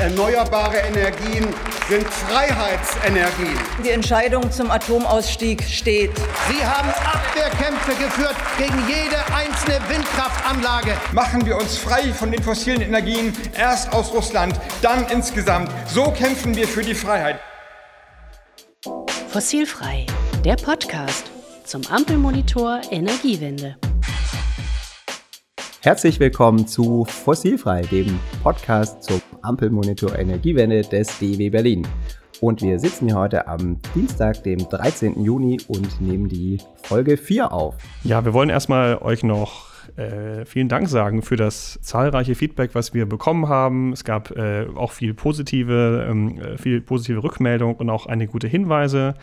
Erneuerbare Energien sind Freiheitsenergien. Die Entscheidung zum Atomausstieg steht. Sie haben Abwehrkämpfe geführt gegen jede einzelne Windkraftanlage. Machen wir uns frei von den fossilen Energien, erst aus Russland, dann insgesamt. So kämpfen wir für die Freiheit. Fossilfrei, der Podcast zum Ampelmonitor Energiewende. Herzlich willkommen zu Fossilfrei, dem Podcast zum Ampelmonitor Energiewende des DW Berlin. Und wir sitzen hier heute am Dienstag, dem 13. Juni und nehmen die Folge 4 auf. Ja, wir wollen erstmal euch noch äh, vielen Dank sagen für das zahlreiche Feedback, was wir bekommen haben. Es gab äh, auch viel positive, ähm, äh, viel positive Rückmeldung und auch einige gute Hinweise.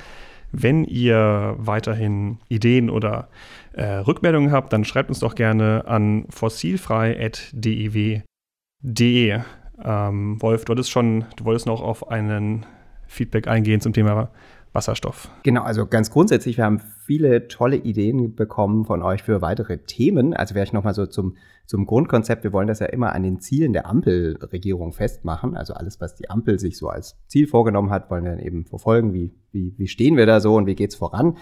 Wenn ihr weiterhin Ideen oder äh, Rückmeldungen habt, dann schreibt uns doch gerne an fossilfrei.dew.de. Ähm, Wolf, du hattest schon, du wolltest noch auf einen Feedback eingehen zum Thema Wasserstoff. Genau, also ganz grundsätzlich, wir haben viele tolle Ideen bekommen von euch für weitere Themen. Also vielleicht nochmal so zum, zum Grundkonzept. Wir wollen das ja immer an den Zielen der Ampelregierung festmachen. Also alles, was die Ampel sich so als Ziel vorgenommen hat, wollen wir dann eben verfolgen. Wie, wie, wie stehen wir da so und wie geht's voran?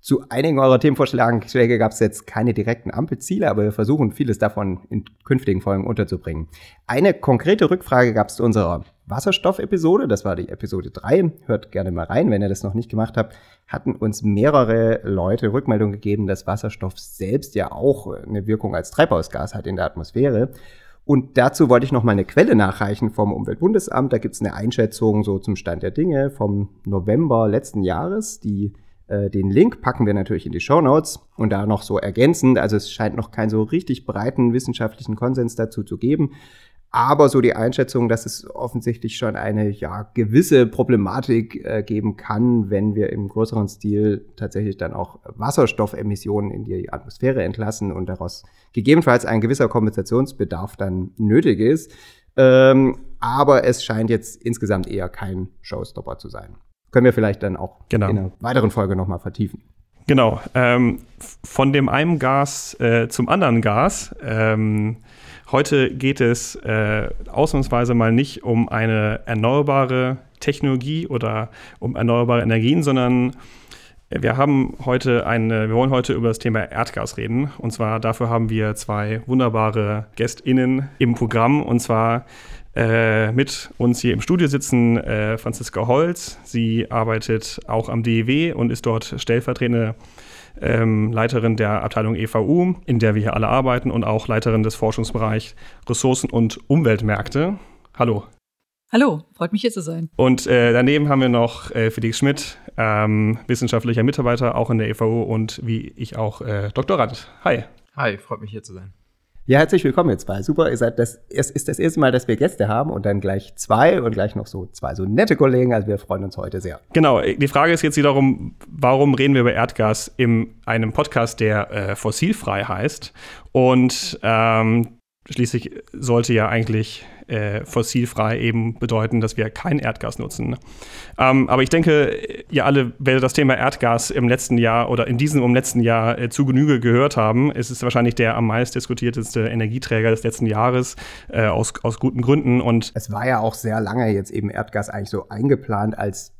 Zu einigen eurer Themenvorschläge gab es jetzt keine direkten Ampelziele, aber wir versuchen vieles davon in künftigen Folgen unterzubringen. Eine konkrete Rückfrage gab es zu unserer Wasserstoff-Episode, das war die Episode 3. Hört gerne mal rein, wenn ihr das noch nicht gemacht habt. Hatten uns mehrere Leute Rückmeldung gegeben, dass Wasserstoff selbst ja auch eine Wirkung als Treibhausgas hat in der Atmosphäre. Und dazu wollte ich noch mal eine Quelle nachreichen vom Umweltbundesamt. Da gibt es eine Einschätzung so zum Stand der Dinge vom November letzten Jahres, die den Link packen wir natürlich in die Show Notes und da noch so ergänzend. Also es scheint noch keinen so richtig breiten wissenschaftlichen Konsens dazu zu geben. Aber so die Einschätzung, dass es offensichtlich schon eine ja, gewisse Problematik äh, geben kann, wenn wir im größeren Stil tatsächlich dann auch Wasserstoffemissionen in die Atmosphäre entlassen und daraus gegebenenfalls ein gewisser Kompensationsbedarf dann nötig ist. Ähm, aber es scheint jetzt insgesamt eher kein Showstopper zu sein können wir vielleicht dann auch genau. in einer weiteren Folge nochmal vertiefen. Genau. Ähm, von dem einen Gas äh, zum anderen Gas. Ähm, heute geht es äh, ausnahmsweise mal nicht um eine erneuerbare Technologie oder um erneuerbare Energien, sondern wir haben heute eine, wir wollen heute über das Thema Erdgas reden. Und zwar dafür haben wir zwei wunderbare GästInnen im Programm. Und zwar äh, mit uns hier im Studio sitzen äh, Franziska Holz. Sie arbeitet auch am DEW und ist dort stellvertretende ähm, Leiterin der Abteilung EVU, in der wir hier alle arbeiten und auch Leiterin des Forschungsbereichs Ressourcen- und Umweltmärkte. Hallo. Hallo, freut mich hier zu sein. Und äh, daneben haben wir noch äh, Felix Schmidt, ähm, wissenschaftlicher Mitarbeiter auch in der EVU und wie ich auch äh, Doktorand. Hi. Hi, freut mich hier zu sein. Ja, herzlich willkommen ihr zwei. Super, ihr seid das, es ist das erste Mal, dass wir Gäste haben und dann gleich zwei und gleich noch so zwei so nette Kollegen. Also wir freuen uns heute sehr. Genau, die Frage ist jetzt wiederum, warum reden wir über Erdgas in einem Podcast, der äh, fossilfrei heißt? Und ähm, schließlich sollte ja eigentlich äh, fossilfrei eben bedeuten, dass wir kein Erdgas nutzen. Ähm, aber ich denke, ihr alle werdet das Thema Erdgas im letzten Jahr oder in diesem um letzten Jahr äh, zu Genüge gehört haben. Es ist wahrscheinlich der am meist diskutierteste Energieträger des letzten Jahres äh, aus, aus guten Gründen. Und es war ja auch sehr lange jetzt eben Erdgas eigentlich so eingeplant als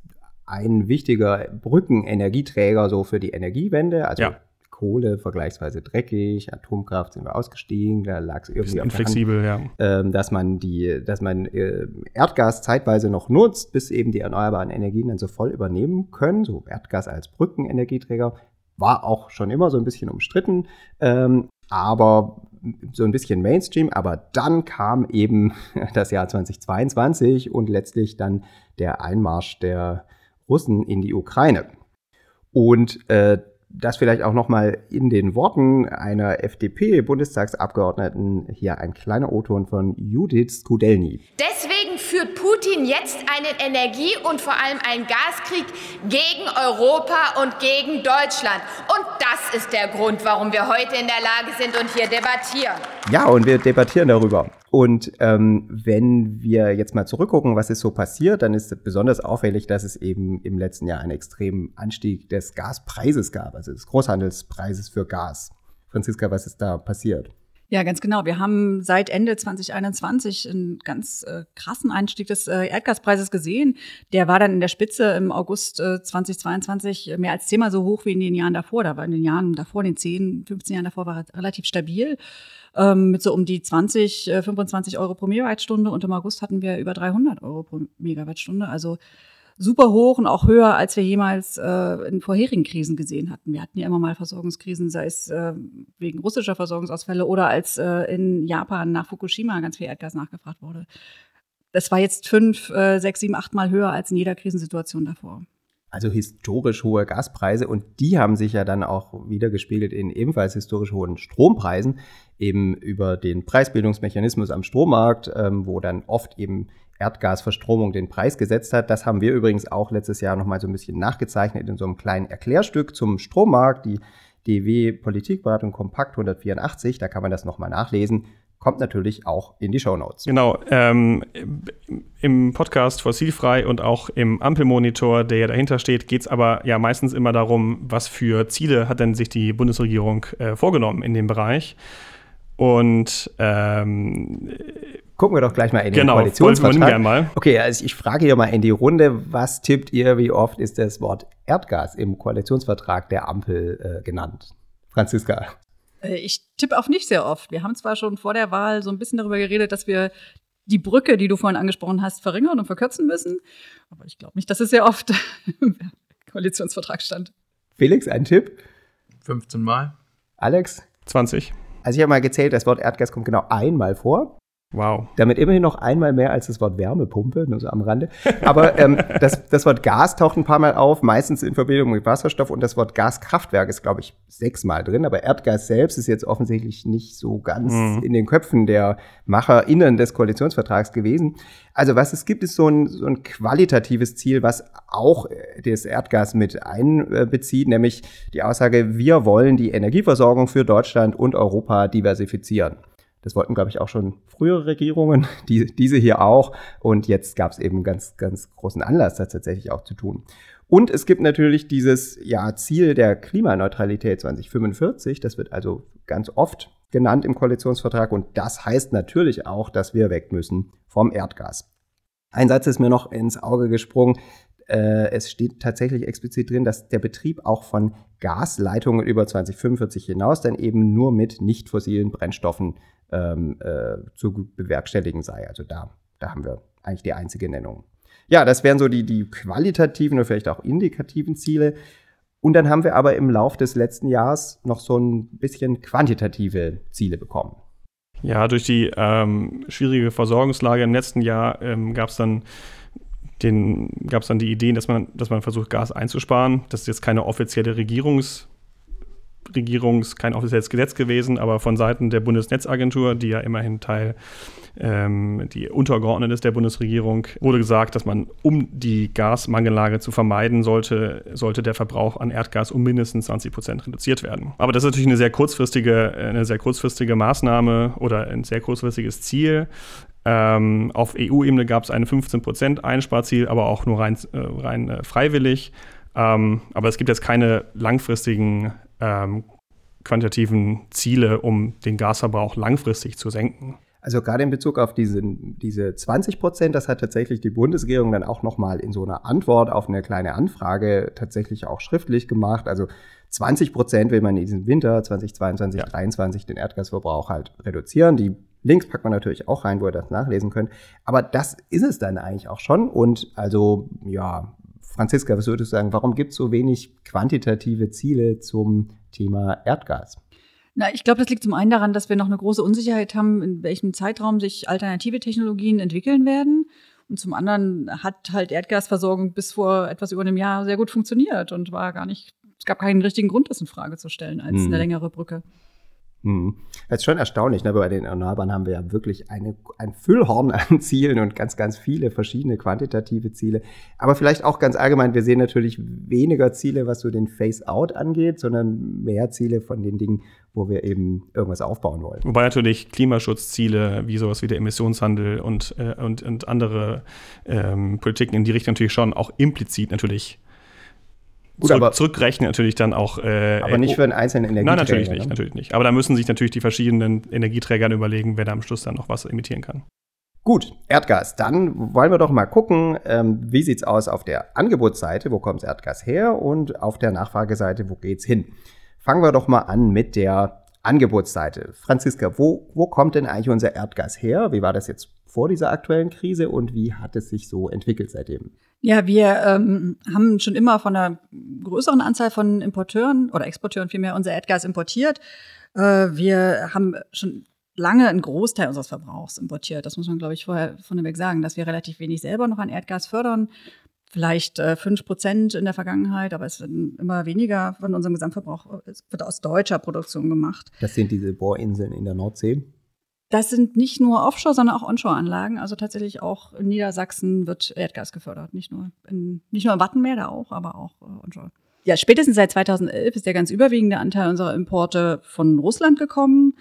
ein wichtiger Brückenenergieträger so für die Energiewende. Also ja. Kohle vergleichsweise dreckig, Atomkraft sind wir ausgestiegen, da lag es irgendwie inflexibel, ja. Ähm, dass man die, dass man äh, Erdgas zeitweise noch nutzt, bis eben die erneuerbaren Energien dann so voll übernehmen können. So Erdgas als Brückenenergieträger war auch schon immer so ein bisschen umstritten, ähm, aber so ein bisschen Mainstream. Aber dann kam eben das Jahr 2022 und letztlich dann der Einmarsch der Russen in die Ukraine. Und äh, das vielleicht auch nochmal in den Worten einer FDP-Bundestagsabgeordneten hier ein kleiner O-Ton von Judith Skudelny. Deswegen führt Putin jetzt einen Energie- und vor allem einen Gaskrieg gegen Europa und gegen Deutschland. Und das ist der Grund, warum wir heute in der Lage sind und hier debattieren. Ja, und wir debattieren darüber. Und ähm, wenn wir jetzt mal zurückgucken, was ist so passiert, dann ist besonders auffällig, dass es eben im letzten Jahr einen extremen Anstieg des Gaspreises gab, also des Großhandelspreises für Gas. Franziska, was ist da passiert? Ja, ganz genau. Wir haben seit Ende 2021 einen ganz äh, krassen Einstieg des äh, Erdgaspreises gesehen. Der war dann in der Spitze im August äh, 2022 mehr als zehnmal so hoch wie in den Jahren davor. Da war in den Jahren davor, in den 10, 15 Jahren davor, war er relativ stabil. Ähm, mit so um die 20, äh, 25 Euro pro Megawattstunde. Und im August hatten wir über 300 Euro pro Megawattstunde. Also super hoch und auch höher, als wir jemals äh, in vorherigen Krisen gesehen hatten. Wir hatten ja immer mal Versorgungskrisen, sei es äh, wegen russischer Versorgungsausfälle oder als äh, in Japan nach Fukushima ganz viel Erdgas nachgefragt wurde. Das war jetzt fünf, äh, sechs, sieben, acht Mal höher als in jeder Krisensituation davor. Also historisch hohe Gaspreise und die haben sich ja dann auch wieder gespiegelt in ebenfalls historisch hohen Strompreisen, eben über den Preisbildungsmechanismus am Strommarkt, ähm, wo dann oft eben Erdgasverstromung den Preis gesetzt hat. Das haben wir übrigens auch letztes Jahr nochmal so ein bisschen nachgezeichnet in so einem kleinen Erklärstück zum Strommarkt, die DW Politikberatung Kompakt 184, da kann man das nochmal nachlesen. Kommt natürlich auch in die Show Notes. Genau, ähm, im Podcast Fossilfrei und auch im Ampelmonitor, der ja dahinter steht, geht es aber ja meistens immer darum, was für Ziele hat denn sich die Bundesregierung äh, vorgenommen in dem Bereich. Und ähm, Gucken wir doch gleich mal in den genau, Koalitionsvertrag. Gerne mal. Okay, also ich frage hier mal in die Runde, was tippt ihr, wie oft ist das Wort Erdgas im Koalitionsvertrag der Ampel äh, genannt? Franziska. Äh, ich tippe auf nicht sehr oft. Wir haben zwar schon vor der Wahl so ein bisschen darüber geredet, dass wir die Brücke, die du vorhin angesprochen hast, verringern und verkürzen müssen. Aber ich glaube nicht, dass es sehr oft im Koalitionsvertrag stand. Felix, ein Tipp? 15 Mal. Alex? 20. Also ich habe mal gezählt, das Wort Erdgas kommt genau einmal vor. Wow. Damit immerhin noch einmal mehr als das Wort Wärmepumpe, nur so am Rande. Aber ähm, das, das Wort Gas taucht ein paar Mal auf, meistens in Verbindung mit Wasserstoff und das Wort Gaskraftwerk ist, glaube ich, sechsmal drin. Aber Erdgas selbst ist jetzt offensichtlich nicht so ganz mhm. in den Köpfen der MacherInnen des Koalitionsvertrags gewesen. Also was es gibt, ist so ein, so ein qualitatives Ziel, was auch äh, das Erdgas mit einbezieht, nämlich die Aussage, wir wollen die Energieversorgung für Deutschland und Europa diversifizieren. Das wollten, glaube ich, auch schon frühere Regierungen, die, diese hier auch. Und jetzt gab es eben ganz, ganz großen Anlass, das tatsächlich auch zu tun. Und es gibt natürlich dieses ja, Ziel der Klimaneutralität 2045. Das wird also ganz oft genannt im Koalitionsvertrag. Und das heißt natürlich auch, dass wir weg müssen vom Erdgas. Ein Satz ist mir noch ins Auge gesprungen. Äh, es steht tatsächlich explizit drin, dass der Betrieb auch von Gasleitungen über 2045 hinaus dann eben nur mit nicht fossilen Brennstoffen ähm, äh, zu bewerkstelligen sei. Also da, da haben wir eigentlich die einzige Nennung. Ja, das wären so die, die qualitativen oder vielleicht auch indikativen Ziele. Und dann haben wir aber im Lauf des letzten Jahres noch so ein bisschen quantitative Ziele bekommen. Ja, durch die ähm, schwierige Versorgungslage im letzten Jahr ähm, gab es dann den gab es dann die Idee, dass man, dass man versucht, Gas einzusparen. Das ist jetzt keine offizielle Regierungs- Regierungs kein offizielles Gesetz gewesen, aber von Seiten der Bundesnetzagentur, die ja immerhin Teil, ähm, die untergeordnet ist der Bundesregierung, wurde gesagt, dass man, um die Gasmangellage zu vermeiden, sollte, sollte der Verbrauch an Erdgas um mindestens 20 Prozent reduziert werden. Aber das ist natürlich eine sehr kurzfristige, eine sehr kurzfristige Maßnahme oder ein sehr kurzfristiges Ziel. Ähm, auf EU-Ebene gab es ein 15 Prozent Einsparziel, aber auch nur rein, äh, rein äh, freiwillig. Ähm, aber es gibt jetzt keine langfristigen ähm, quantitativen Ziele, um den Gasverbrauch langfristig zu senken. Also gerade in Bezug auf diese, diese 20 Prozent, das hat tatsächlich die Bundesregierung dann auch nochmal in so einer Antwort auf eine kleine Anfrage tatsächlich auch schriftlich gemacht. Also 20 Prozent will man in diesem Winter 2022, ja. 2023 den Erdgasverbrauch halt reduzieren. Die Links packt man natürlich auch rein, wo ihr das nachlesen könnt. Aber das ist es dann eigentlich auch schon. Und also, ja, Franziska, was würdest du sagen, warum gibt es so wenig quantitative Ziele zum Thema Erdgas? Na, ich glaube, das liegt zum einen daran, dass wir noch eine große Unsicherheit haben, in welchem Zeitraum sich alternative Technologien entwickeln werden. Und zum anderen hat halt Erdgasversorgung bis vor etwas über einem Jahr sehr gut funktioniert und war gar nicht, es gab keinen richtigen Grund, das in Frage zu stellen als hm. eine längere Brücke. Hm. Das ist schon erstaunlich, ne? bei den Erneuerbaren haben wir ja wirklich eine, ein Füllhorn an Zielen und ganz, ganz viele verschiedene quantitative Ziele. Aber vielleicht auch ganz allgemein, wir sehen natürlich weniger Ziele, was so den Face-Out angeht, sondern mehr Ziele von den Dingen, wo wir eben irgendwas aufbauen wollen. Wobei natürlich Klimaschutzziele wie sowas wie der Emissionshandel und, äh, und, und andere ähm, Politiken in die Richtung natürlich schon auch implizit natürlich Gut, zurück, zurückrechnen natürlich dann auch. Äh, aber nicht für einen einzelnen Energieträger. Nein, natürlich nicht, ne? natürlich nicht. Aber da müssen sich natürlich die verschiedenen Energieträger überlegen, wer da am Schluss dann noch was emittieren kann. Gut, Erdgas. Dann wollen wir doch mal gucken, ähm, wie sieht's aus auf der Angebotsseite, wo kommt Erdgas her und auf der Nachfrageseite, wo geht's hin? Fangen wir doch mal an mit der Angebotsseite. Franziska, wo, wo kommt denn eigentlich unser Erdgas her? Wie war das jetzt vor dieser aktuellen Krise und wie hat es sich so entwickelt seitdem? Ja, wir ähm, haben schon immer von einer größeren Anzahl von Importeuren oder Exporteuren vielmehr unser Erdgas importiert. Äh, wir haben schon lange einen Großteil unseres Verbrauchs importiert. Das muss man, glaube ich, vorher vorneweg sagen, dass wir relativ wenig selber noch an Erdgas fördern. Vielleicht äh, fünf äh, Prozent in der Vergangenheit, aber es wird immer weniger von unserem Gesamtverbrauch es wird aus deutscher Produktion gemacht. Das sind diese Bohrinseln in der Nordsee. Das sind nicht nur Offshore, sondern auch Onshore-Anlagen. Also tatsächlich auch in Niedersachsen wird Erdgas gefördert. Nicht nur, in, nicht nur im Wattenmeer, da auch, aber auch äh, Onshore. Ja, spätestens seit 2011 ist der ganz überwiegende Anteil unserer Importe von Russland gekommen.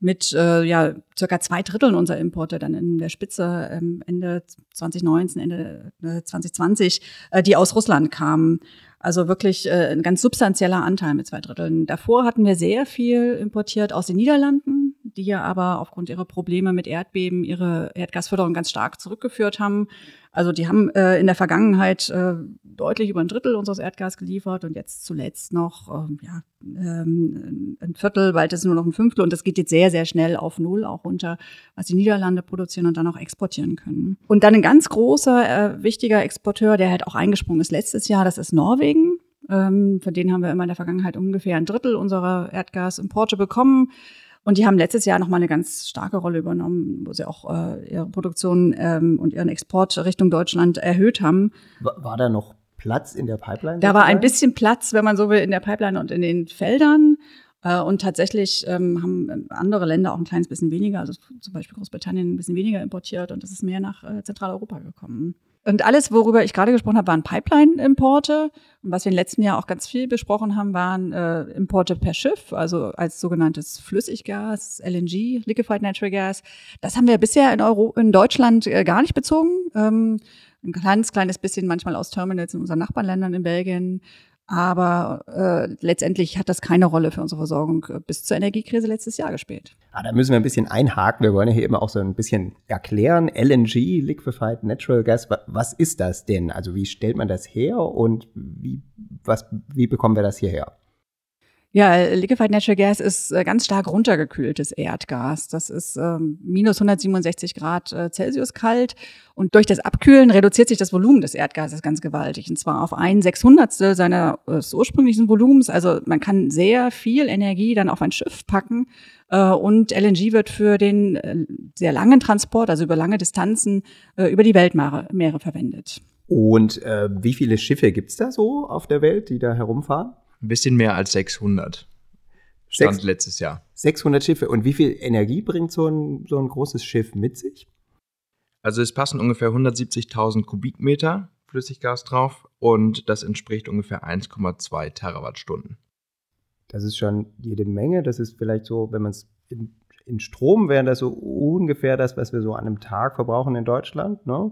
Mit äh, ja, circa zwei Dritteln unserer Importe dann in der Spitze ähm, Ende 2019, Ende äh, 2020, äh, die aus Russland kamen. Also wirklich äh, ein ganz substanzieller Anteil mit zwei Dritteln. Davor hatten wir sehr viel importiert aus den Niederlanden, die ja aber aufgrund ihrer Probleme mit Erdbeben ihre Erdgasförderung ganz stark zurückgeführt haben. Also die haben äh, in der Vergangenheit äh, deutlich über ein Drittel unseres Erdgas geliefert und jetzt zuletzt noch ähm, ja, ähm, ein Viertel, bald ist es nur noch ein Fünftel und das geht jetzt sehr, sehr schnell auf Null auch runter, was die Niederlande produzieren und dann auch exportieren können. Und dann ein ganz großer, äh, wichtiger Exporteur, der halt auch eingesprungen ist letztes Jahr, das ist Norwegen. Ähm, von denen haben wir immer in der Vergangenheit ungefähr ein Drittel unserer Erdgasimporte bekommen. Und die haben letztes Jahr nochmal eine ganz starke Rolle übernommen, wo sie auch äh, ihre Produktion ähm, und ihren Export Richtung Deutschland erhöht haben. War, war da noch Platz in der Pipeline? Da war ein bisschen Platz, wenn man so will, in der Pipeline und in den Feldern. Äh, und tatsächlich ähm, haben andere Länder auch ein kleines bisschen weniger, also zum Beispiel Großbritannien ein bisschen weniger importiert und das ist mehr nach äh, Zentraleuropa gekommen. Und alles, worüber ich gerade gesprochen habe, waren Pipeline-Importe. Und was wir im letzten Jahr auch ganz viel besprochen haben, waren äh, Importe per Schiff, also als sogenanntes Flüssiggas, LNG, Liquefied Natural Gas. Das haben wir bisher in, Euro in Deutschland äh, gar nicht bezogen. Ähm, ein ganz kleines bisschen manchmal aus Terminals in unseren Nachbarländern in Belgien, aber äh, letztendlich hat das keine Rolle für unsere Versorgung äh, bis zur Energiekrise letztes Jahr gespielt. Ah, da müssen wir ein bisschen einhaken. Wir wollen ja hier immer auch so ein bisschen erklären. LNG, Liquefied Natural Gas, was ist das denn? Also wie stellt man das her und wie, was, wie bekommen wir das hierher? Ja, Liquefied Natural Gas ist äh, ganz stark runtergekühltes Erdgas. Das ist ähm, minus 167 Grad äh, Celsius kalt. Und durch das Abkühlen reduziert sich das Volumen des Erdgases ganz gewaltig. Und zwar auf ein Sechshundertstel seines ursprünglichen Volumens. Also man kann sehr viel Energie dann auf ein Schiff packen. Äh, und LNG wird für den äh, sehr langen Transport, also über lange Distanzen, äh, über die Weltmeere Meere verwendet. Und äh, wie viele Schiffe gibt's da so auf der Welt, die da herumfahren? Ein bisschen mehr als 600. Stand Sechs, letztes Jahr. 600 Schiffe. Und wie viel Energie bringt so ein, so ein großes Schiff mit sich? Also es passen ungefähr 170.000 Kubikmeter Flüssiggas drauf und das entspricht ungefähr 1,2 Terawattstunden. Das ist schon jede Menge. Das ist vielleicht so, wenn man es in, in, Strom wäre das so ungefähr das, was wir so an einem Tag verbrauchen in Deutschland. Ne?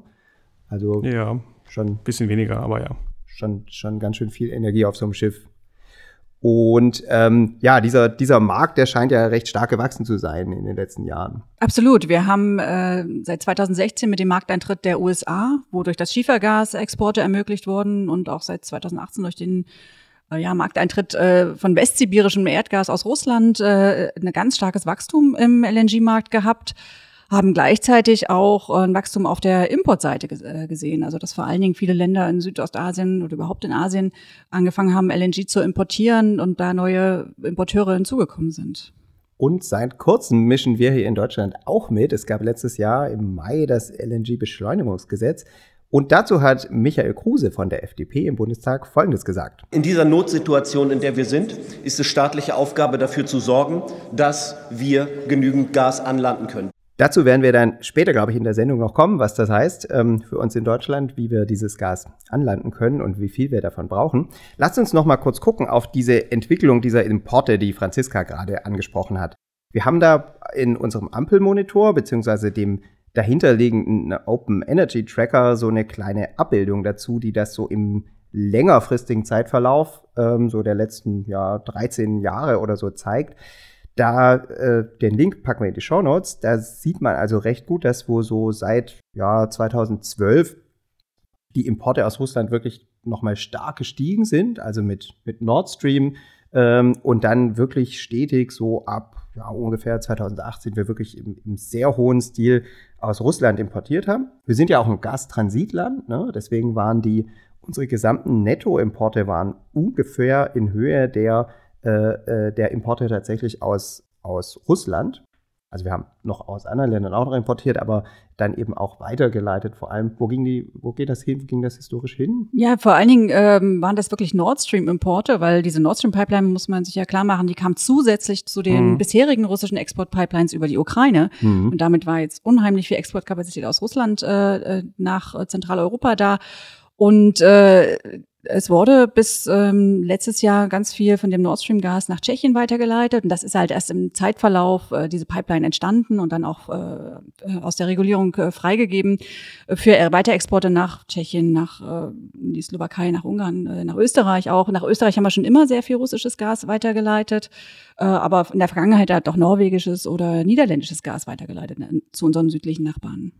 Also ja, schon ein bisschen weniger, aber ja. Schon, schon ganz schön viel Energie auf so einem Schiff. Und ähm, ja, dieser, dieser Markt, der scheint ja recht stark gewachsen zu sein in den letzten Jahren. Absolut. Wir haben äh, seit 2016 mit dem Markteintritt der USA, wo durch das Schiefergas Exporte ermöglicht wurden und auch seit 2018 durch den äh, ja, Markteintritt äh, von westsibirischem Erdgas aus Russland äh, ein ganz starkes Wachstum im LNG-Markt gehabt haben gleichzeitig auch äh, ein Wachstum auf der Importseite äh, gesehen. Also dass vor allen Dingen viele Länder in Südostasien oder überhaupt in Asien angefangen haben, LNG zu importieren und da neue Importeure hinzugekommen sind. Und seit kurzem mischen wir hier in Deutschland auch mit. Es gab letztes Jahr im Mai das LNG-Beschleunigungsgesetz. Und dazu hat Michael Kruse von der FDP im Bundestag Folgendes gesagt. In dieser Notsituation, in der wir sind, ist es staatliche Aufgabe dafür zu sorgen, dass wir genügend Gas anlanden können. Dazu werden wir dann später, glaube ich, in der Sendung noch kommen, was das heißt ähm, für uns in Deutschland, wie wir dieses Gas anlanden können und wie viel wir davon brauchen. Lasst uns noch mal kurz gucken auf diese Entwicklung dieser Importe, die Franziska gerade angesprochen hat. Wir haben da in unserem Ampelmonitor beziehungsweise dem dahinterliegenden Open Energy Tracker so eine kleine Abbildung dazu, die das so im längerfristigen Zeitverlauf, ähm, so der letzten ja, 13 Jahre oder so zeigt. Da äh, den Link packen wir in die Show Notes. Da sieht man also recht gut, dass wo so seit ja, 2012 die Importe aus Russland wirklich nochmal stark gestiegen sind, also mit, mit Nord Stream ähm, und dann wirklich stetig so ab ja, ungefähr 2018 wir wirklich im, im, sehr hohen Stil aus Russland importiert haben. Wir sind ja auch ein Gastransitland, ne? deswegen waren die unsere gesamten Nettoimporte waren ungefähr in Höhe der, äh, äh der Importe tatsächlich aus, aus Russland. Also wir haben noch aus anderen Ländern auch noch importiert, aber dann eben auch weitergeleitet. Vor allem, wo ging die, wo geht das hin? Wo ging das historisch hin? Ja, vor allen Dingen ähm, waren das wirklich Nord Stream-Importe, weil diese Nord Stream-Pipeline muss man sich ja klar machen, die kam zusätzlich zu den mhm. bisherigen russischen Export-Pipelines über die Ukraine. Mhm. Und damit war jetzt unheimlich viel Exportkapazität aus Russland äh, äh nach Zentraleuropa da. Und äh, es wurde bis ähm, letztes Jahr ganz viel von dem Nord Stream Gas nach Tschechien weitergeleitet. Und das ist halt erst im Zeitverlauf äh, diese Pipeline entstanden und dann auch äh, aus der Regulierung äh, freigegeben für Weiterexporte nach Tschechien, nach äh, die Slowakei, nach Ungarn, äh, nach Österreich auch. Nach Österreich haben wir schon immer sehr viel russisches Gas weitergeleitet. Äh, aber in der Vergangenheit hat auch norwegisches oder niederländisches Gas weitergeleitet ne, zu unseren südlichen Nachbarn.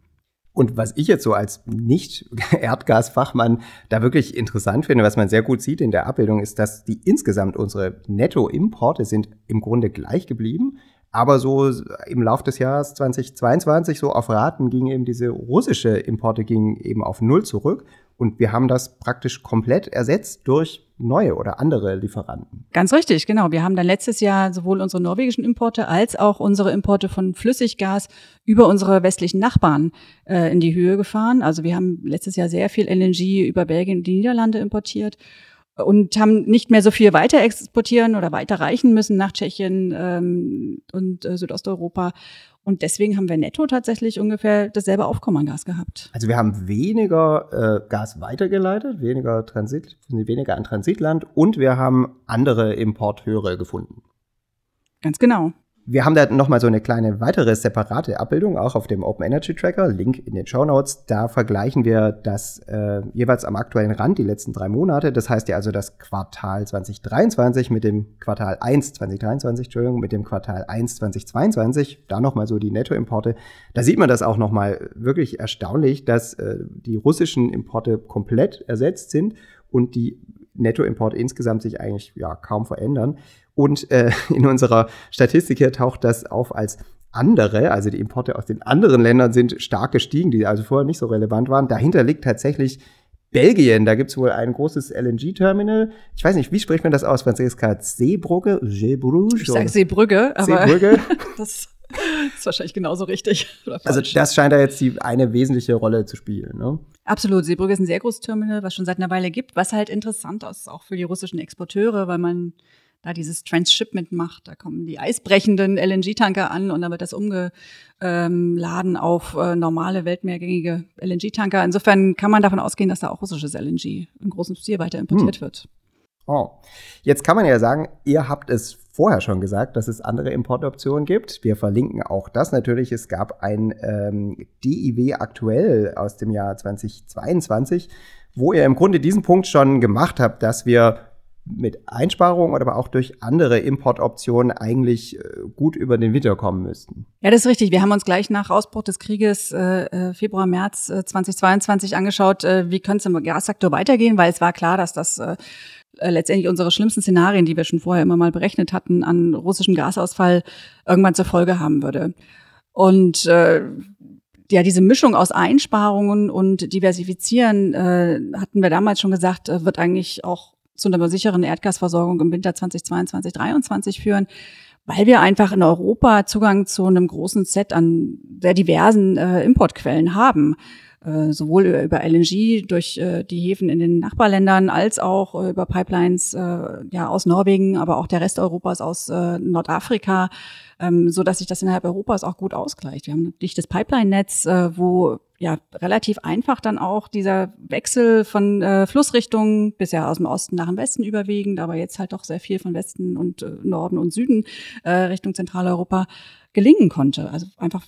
Und was ich jetzt so als Nicht-Erdgasfachmann da wirklich interessant finde, was man sehr gut sieht in der Abbildung, ist, dass die insgesamt unsere Nettoimporte sind im Grunde gleich geblieben. Aber so im Laufe des Jahres 2022, so auf Raten, ging eben diese russische Importe gingen eben auf Null zurück. Und wir haben das praktisch komplett ersetzt durch neue oder andere Lieferanten. Ganz richtig, genau. Wir haben dann letztes Jahr sowohl unsere norwegischen Importe als auch unsere Importe von Flüssiggas über unsere westlichen Nachbarn äh, in die Höhe gefahren. Also wir haben letztes Jahr sehr viel LNG über Belgien und die Niederlande importiert und haben nicht mehr so viel weiter exportieren oder weiterreichen müssen nach Tschechien ähm, und äh, Südosteuropa. Und deswegen haben wir netto tatsächlich ungefähr dasselbe Aufkommen an Gas gehabt. Also wir haben weniger äh, Gas weitergeleitet, weniger Transit, weniger an Transitland und wir haben andere Importeure gefunden. Ganz genau. Wir haben da nochmal so eine kleine weitere separate Abbildung, auch auf dem Open Energy Tracker, Link in den Show Notes. Da vergleichen wir das äh, jeweils am aktuellen Rand, die letzten drei Monate. Das heißt ja also das Quartal 2023 mit dem Quartal 1 2023, Entschuldigung, mit dem Quartal 1 2022. Da nochmal so die Nettoimporte. Da sieht man das auch nochmal wirklich erstaunlich, dass äh, die russischen Importe komplett ersetzt sind und die Nettoimporte insgesamt sich eigentlich ja kaum verändern. Und äh, in unserer Statistik hier taucht das auf als andere, also die Importe aus den anderen Ländern sind stark gestiegen, die also vorher nicht so relevant waren. Dahinter liegt tatsächlich Belgien, da gibt es wohl ein großes LNG-Terminal. Ich weiß nicht, wie spricht man das aus, Franziska? Seebrugge? Seebrugge? Ich sage Seebrügge, aber Seebrügge. das ist wahrscheinlich genauso richtig. also das scheint da jetzt die, eine wesentliche Rolle zu spielen. Ne? Absolut. Seebrugge ist ein sehr großes Terminal, was schon seit einer Weile gibt, was halt interessant ist, auch für die russischen Exporteure, weil man da dieses Transshipment macht. Da kommen die eisbrechenden LNG-Tanker an und dann wird das umgeladen auf äh, normale, weltmeergängige LNG-Tanker. Insofern kann man davon ausgehen, dass da auch russisches LNG im großen Stil weiter importiert hm. wird. Oh. Jetzt kann man ja sagen, ihr habt es vorher schon gesagt, dass es andere Importoptionen gibt. Wir verlinken auch das natürlich. Es gab ein ähm, DIW aktuell aus dem Jahr 2022, wo ihr im Grunde diesen Punkt schon gemacht habt, dass wir mit Einsparungen oder aber auch durch andere Importoptionen eigentlich äh, gut über den Winter kommen müssten. Ja, das ist richtig. Wir haben uns gleich nach Ausbruch des Krieges äh, äh Februar, März äh, 2022 angeschaut, äh, wie könnte es im Gassektor weitergehen, weil es war klar, dass das äh, letztendlich unsere schlimmsten Szenarien, die wir schon vorher immer mal berechnet hatten, an russischem Gasausfall irgendwann zur Folge haben würde. Und äh, ja, diese Mischung aus Einsparungen und Diversifizieren, äh, hatten wir damals schon gesagt, äh, wird eigentlich auch zu einer sicheren Erdgasversorgung im Winter 2022, 2023 führen, weil wir einfach in Europa Zugang zu einem großen Set an sehr diversen äh, Importquellen haben. Äh, sowohl über LNG durch äh, die Häfen in den Nachbarländern als auch äh, über Pipelines ja aus Norwegen, aber auch der Rest Europas aus Nordafrika, ähm, so dass sich das innerhalb Europas auch gut ausgleicht. Wir haben ein dichtes Pipeline-Netz, wo ja relativ einfach dann auch dieser Wechsel von Flussrichtungen bisher aus dem Osten nach dem Westen überwiegend, aber jetzt halt doch sehr viel von Westen und Norden und Süden Richtung Zentraleuropa gelingen konnte. Also einfach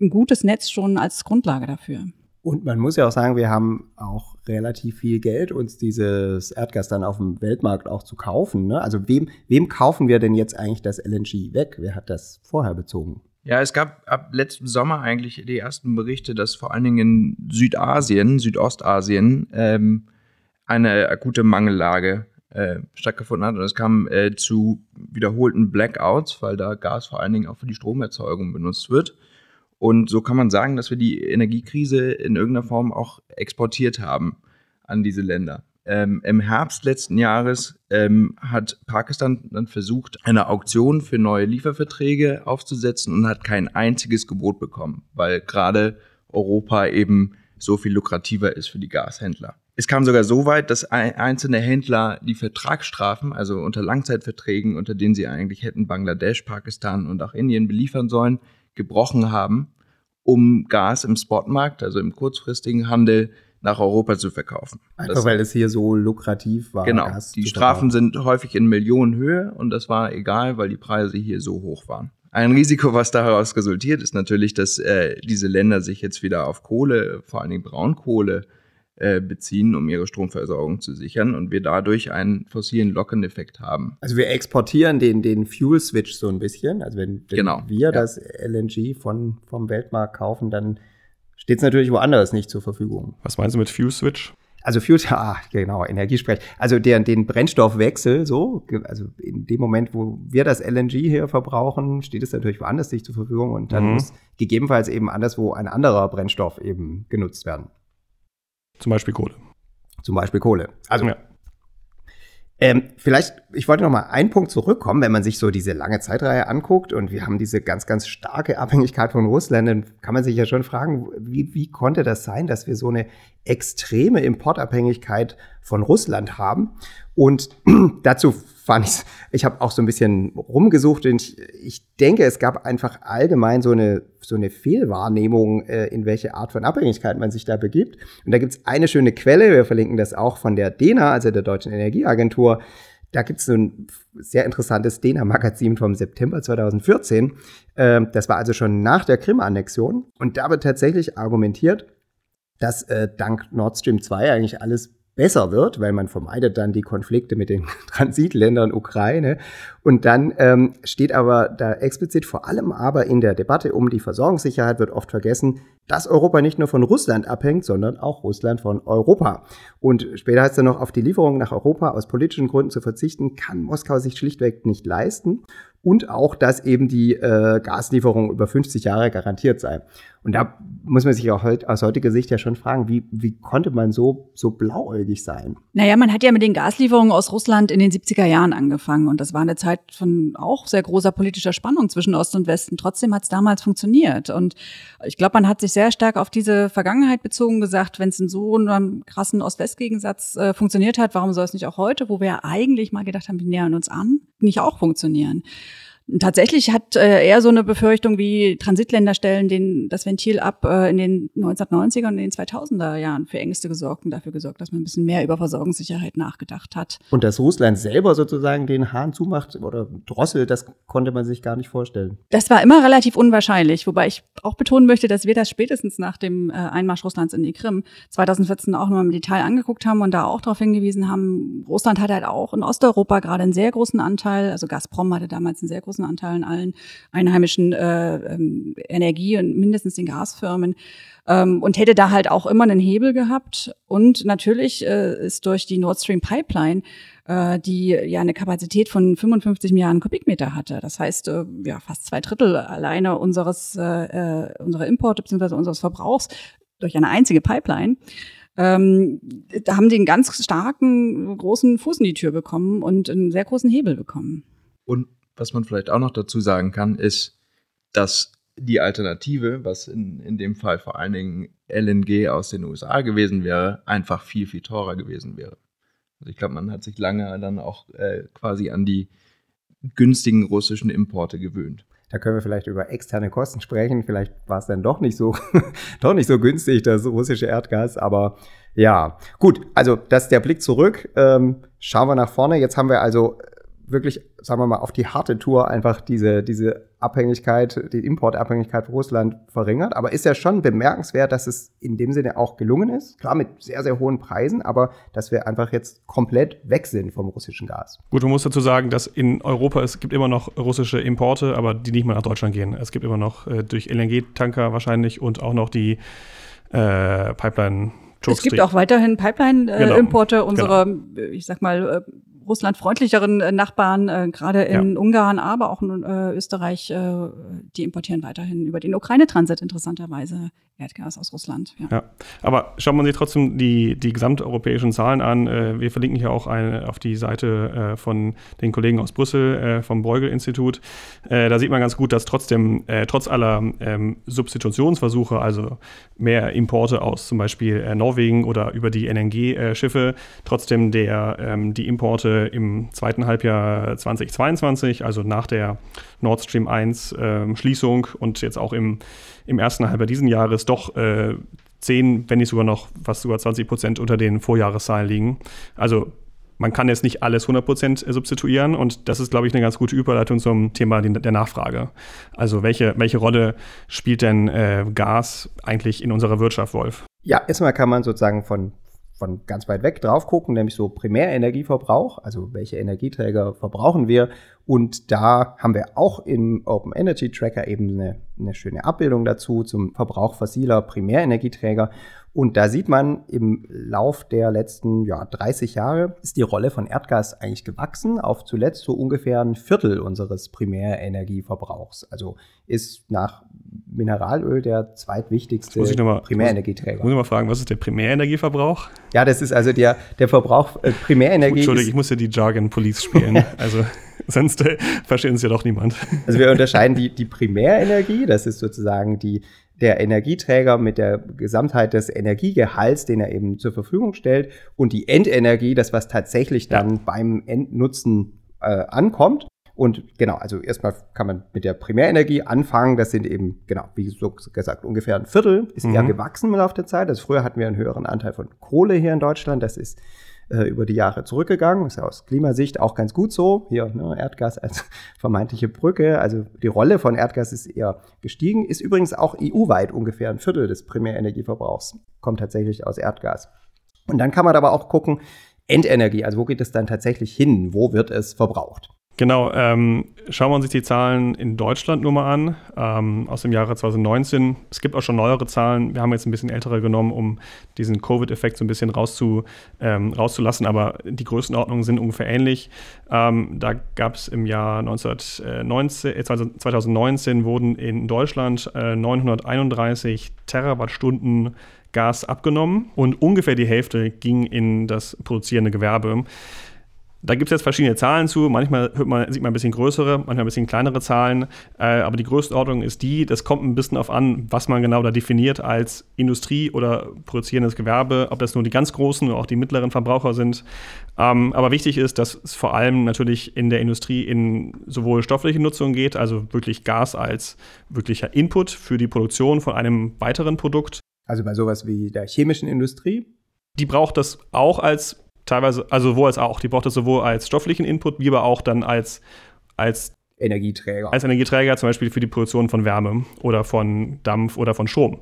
ein gutes Netz schon als Grundlage dafür. Und man muss ja auch sagen, wir haben auch relativ viel Geld, uns dieses Erdgas dann auf dem Weltmarkt auch zu kaufen. Ne? Also wem, wem kaufen wir denn jetzt eigentlich das LNG weg? Wer hat das vorher bezogen? Ja, es gab ab letztem Sommer eigentlich die ersten Berichte, dass vor allen Dingen in Südasien, Südostasien, ähm, eine akute Mangellage äh, stattgefunden hat. Und es kam äh, zu wiederholten Blackouts, weil da Gas vor allen Dingen auch für die Stromerzeugung benutzt wird. Und so kann man sagen, dass wir die Energiekrise in irgendeiner Form auch exportiert haben an diese Länder. Ähm, Im Herbst letzten Jahres ähm, hat Pakistan dann versucht, eine Auktion für neue Lieferverträge aufzusetzen und hat kein einziges Gebot bekommen, weil gerade Europa eben so viel lukrativer ist für die Gashändler. Es kam sogar so weit, dass einzelne Händler die Vertragsstrafen, also unter Langzeitverträgen, unter denen sie eigentlich hätten Bangladesch, Pakistan und auch Indien beliefern sollen, gebrochen haben, um Gas im Spotmarkt, also im kurzfristigen Handel, nach Europa zu verkaufen. Einfach das, weil es hier so lukrativ war. Genau. Gas die Strafen sind häufig in Millionenhöhe und das war egal, weil die Preise hier so hoch waren. Ein Risiko, was daraus resultiert, ist natürlich, dass äh, diese Länder sich jetzt wieder auf Kohle, vor allen Dingen Braunkohle, äh, beziehen, um ihre Stromversorgung zu sichern und wir dadurch einen fossilen Lock-in-Effekt haben. Also wir exportieren den, den Fuel-Switch so ein bisschen. Also wenn, wenn genau, wir ja. das LNG von, vom Weltmarkt kaufen, dann steht es natürlich woanders nicht zur Verfügung. Was meinst du mit Fuel-Switch? Also Fuel, ah, genau, Energiesprech. Also der, den Brennstoffwechsel, so, also in dem Moment, wo wir das LNG hier verbrauchen, steht es natürlich woanders nicht zur Verfügung und dann mhm. muss gegebenenfalls eben anderswo ein anderer Brennstoff eben genutzt werden. Zum Beispiel Kohle. Zum Beispiel Kohle. Also ja. Ähm, vielleicht, ich wollte noch mal einen Punkt zurückkommen, wenn man sich so diese lange Zeitreihe anguckt und wir haben diese ganz, ganz starke Abhängigkeit von Russland, dann kann man sich ja schon fragen, wie, wie konnte das sein, dass wir so eine extreme Importabhängigkeit von Russland haben? Und dazu fand ich, ich habe auch so ein bisschen rumgesucht und ich, ich, denke, es gab einfach allgemein so eine, so eine Fehlwahrnehmung, äh, in welche Art von Abhängigkeit man sich da begibt. Und da gibt es eine schöne Quelle, wir verlinken das auch von der DENA, also der Deutschen Energieagentur. Da gibt es so ein sehr interessantes DENA-Magazin vom September 2014. Äh, das war also schon nach der Krim-Annexion. Und da wird tatsächlich argumentiert, dass äh, dank Nord Stream 2 eigentlich alles besser wird, weil man vermeidet dann die Konflikte mit den Transitländern Ukraine. Und dann ähm, steht aber da explizit vor allem aber in der Debatte um die Versorgungssicherheit wird oft vergessen, dass Europa nicht nur von Russland abhängt, sondern auch Russland von Europa. Und später heißt es dann noch, auf die Lieferung nach Europa aus politischen Gründen zu verzichten, kann Moskau sich schlichtweg nicht leisten und auch, dass eben die äh, Gaslieferung über 50 Jahre garantiert sei. Und da muss man sich auch heut, aus heutiger Sicht ja schon fragen, wie, wie konnte man so, so blauäugig sein? Naja, man hat ja mit den Gaslieferungen aus Russland in den 70er Jahren angefangen und das war eine Zeit von auch sehr großer politischer Spannung zwischen Ost und Westen. Trotzdem hat es damals funktioniert und ich glaube, man hat sich sehr stark auf diese Vergangenheit bezogen gesagt, wenn es in so einem krassen Ost-West-Gegensatz äh, funktioniert hat, warum soll es nicht auch heute, wo wir ja eigentlich mal gedacht haben, wir nähern uns an, nicht auch funktionieren? Tatsächlich hat äh, er so eine Befürchtung wie Transitländer stellen den, das Ventil ab äh, in den 1990er und in den 2000er Jahren für Ängste gesorgt und dafür gesorgt, dass man ein bisschen mehr über Versorgungssicherheit nachgedacht hat. Und dass Russland selber sozusagen den Hahn zumacht oder drosselt, das konnte man sich gar nicht vorstellen. Das war immer relativ unwahrscheinlich, wobei ich auch betonen möchte, dass wir das spätestens nach dem äh, Einmarsch Russlands in die Krim 2014 auch nochmal im Detail angeguckt haben und da auch darauf hingewiesen haben, Russland hat halt auch in Osteuropa gerade einen sehr großen Anteil, also Gazprom hatte damals einen sehr großen großen Anteil an allen einheimischen äh, ähm, Energie- und mindestens den Gasfirmen ähm, und hätte da halt auch immer einen Hebel gehabt. Und natürlich äh, ist durch die Nord Stream Pipeline äh, die ja eine Kapazität von 55 Milliarden Kubikmeter hatte. Das heißt, äh, ja, fast zwei Drittel alleine unseres, äh, äh unserer Importe bzw. unseres Verbrauchs durch eine einzige Pipeline. Ähm, da haben die einen ganz starken, großen Fuß in die Tür bekommen und einen sehr großen Hebel bekommen. Und was man vielleicht auch noch dazu sagen kann, ist, dass die Alternative, was in, in dem Fall vor allen Dingen LNG aus den USA gewesen wäre, einfach viel, viel teurer gewesen wäre. Also ich glaube, man hat sich lange dann auch äh, quasi an die günstigen russischen Importe gewöhnt. Da können wir vielleicht über externe Kosten sprechen. Vielleicht war es dann doch nicht so, doch nicht so günstig, das russische Erdgas. Aber ja, gut. Also das ist der Blick zurück. Ähm, schauen wir nach vorne. Jetzt haben wir also wirklich, sagen wir mal, auf die harte Tour einfach diese, diese Abhängigkeit, die Importabhängigkeit von Russland verringert. Aber ist ja schon bemerkenswert, dass es in dem Sinne auch gelungen ist. Klar, mit sehr, sehr hohen Preisen, aber dass wir einfach jetzt komplett weg sind vom russischen Gas. Gut, man muss dazu sagen, dass in Europa es gibt immer noch russische Importe, aber die nicht mehr nach Deutschland gehen. Es gibt immer noch äh, durch LNG-Tanker wahrscheinlich und auch noch die äh, Pipeline. Es gibt auch weiterhin Pipeline-Importe äh, genau. unserer, genau. ich sag mal, äh, russlandfreundlicheren äh, Nachbarn, äh, gerade in ja. Ungarn, aber auch in äh, Österreich, äh, die importieren weiterhin über den Ukraine-Transit interessanterweise Erdgas aus Russland. Ja. ja. aber schaut man sich trotzdem die, die gesamteuropäischen Zahlen an. Äh, wir verlinken hier auch eine, auf die Seite äh, von den Kollegen aus Brüssel vom Bruegel-Institut. Äh, da sieht man ganz gut, dass trotzdem, trotz aller ähm, Substitutionsversuche, also mehr Importe aus zum Beispiel Norwegen oder über die LNG-Schiffe, trotzdem der, ähm, die Importe im zweiten Halbjahr 2022, also nach der Nord Stream 1 ähm, Schließung und jetzt auch im im ersten Halbjahr diesen Jahres doch äh, 10, wenn nicht sogar noch fast sogar 20 Prozent unter den Vorjahreszahlen liegen. Also man kann jetzt nicht alles 100 Prozent substituieren und das ist, glaube ich, eine ganz gute Überleitung zum Thema der Nachfrage. Also welche, welche Rolle spielt denn äh, Gas eigentlich in unserer Wirtschaft, Wolf? Ja, erstmal kann man sozusagen von von ganz weit weg drauf gucken, nämlich so Primärenergieverbrauch, also welche Energieträger verbrauchen wir. Und da haben wir auch im Open Energy Tracker eben eine, eine schöne Abbildung dazu zum Verbrauch fossiler Primärenergieträger. Und da sieht man im Lauf der letzten ja, 30 Jahre ist die Rolle von Erdgas eigentlich gewachsen auf zuletzt so ungefähr ein Viertel unseres Primärenergieverbrauchs. Also ist nach Mineralöl der zweitwichtigste muss ich mal, Primärenergieträger. Muss ich mal fragen, was ist der Primärenergieverbrauch? Ja, das ist also der, der Verbrauch äh, Primärenergie. Entschuldigung, ich muss ja die Jargon Police spielen. also sonst äh, versteht uns ja doch niemand. Also wir unterscheiden die, die Primärenergie, das ist sozusagen die, der Energieträger mit der Gesamtheit des Energiegehalts, den er eben zur Verfügung stellt, und die Endenergie, das was tatsächlich dann ja. beim Endnutzen äh, ankommt. Und genau, also erstmal kann man mit der Primärenergie anfangen. Das sind eben, genau, wie so gesagt, ungefähr ein Viertel. Ist mhm. eher gewachsen im Laufe der Zeit. Also früher hatten wir einen höheren Anteil von Kohle hier in Deutschland. Das ist äh, über die Jahre zurückgegangen. Ist ja aus Klimasicht auch ganz gut so. Hier ne, Erdgas als vermeintliche Brücke. Also die Rolle von Erdgas ist eher gestiegen. Ist übrigens auch EU-weit ungefähr ein Viertel des Primärenergieverbrauchs. Kommt tatsächlich aus Erdgas. Und dann kann man aber auch gucken, Endenergie, also wo geht es dann tatsächlich hin? Wo wird es verbraucht? Genau, ähm, schauen wir uns die Zahlen in Deutschland nur mal an, ähm, aus dem Jahre 2019. Es gibt auch schon neuere Zahlen. Wir haben jetzt ein bisschen ältere genommen, um diesen Covid-Effekt so ein bisschen rauszu, ähm, rauszulassen, aber die Größenordnungen sind ungefähr ähnlich. Ähm, da gab es im Jahr 1919, äh, 2019 wurden in Deutschland äh, 931 Terawattstunden Gas abgenommen und ungefähr die Hälfte ging in das produzierende Gewerbe. Da gibt es jetzt verschiedene Zahlen zu. Manchmal man, sieht man ein bisschen größere, manchmal ein bisschen kleinere Zahlen. Äh, aber die Größenordnung ist die, das kommt ein bisschen auf an, was man genau da definiert als Industrie oder produzierendes Gewerbe, ob das nur die ganz großen oder auch die mittleren Verbraucher sind. Ähm, aber wichtig ist, dass es vor allem natürlich in der Industrie in sowohl stoffliche Nutzung geht, also wirklich Gas als wirklicher Input für die Produktion von einem weiteren Produkt. Also bei sowas wie der chemischen Industrie? Die braucht das auch als teilweise, also sowohl als auch. Die braucht das sowohl als stofflichen Input, wie aber auch dann als, als Energieträger. Als Energieträger, zum Beispiel für die Produktion von Wärme oder von Dampf oder von Strom.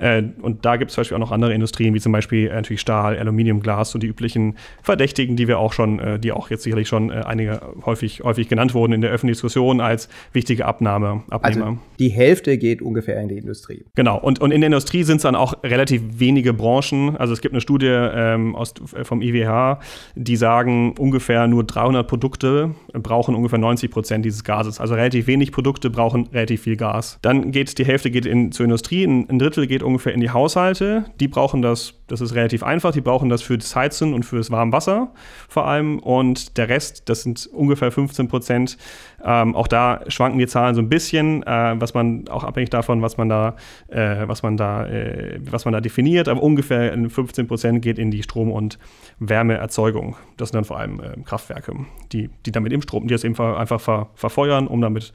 Äh, und da gibt es zum Beispiel auch noch andere Industrien, wie zum Beispiel äh, natürlich Stahl, Aluminium, Glas, so die üblichen Verdächtigen, die wir auch schon, äh, die auch jetzt sicherlich schon äh, einige häufig, häufig genannt wurden in der öffentlichen Diskussion als wichtige Abnahme, Abnehmer. Also die Hälfte geht ungefähr in die Industrie. Genau, und, und in der Industrie sind es dann auch relativ wenige Branchen. Also es gibt eine Studie ähm, aus, äh, vom IWH, die sagen, ungefähr nur 300 Produkte brauchen ungefähr 90 Prozent dieses Gases. Also relativ wenig Produkte brauchen relativ viel Gas. Dann geht die Hälfte geht in, zur Industrie, ein, ein Drittel geht ungefähr in die Haushalte. Die brauchen das, das ist relativ einfach, die brauchen das für das Heizen und für das warme Wasser vor allem. Und der Rest, das sind ungefähr 15 Prozent. Ähm, auch da schwanken die Zahlen so ein bisschen, äh, was man auch abhängig davon, was man da, äh, was man da, äh, was man da definiert. Aber ungefähr 15 Prozent geht in die Strom- und Wärmeerzeugung. Das sind dann vor allem äh, Kraftwerke, die, die damit im Strom, die das eben einfach ver, verfeuern, um damit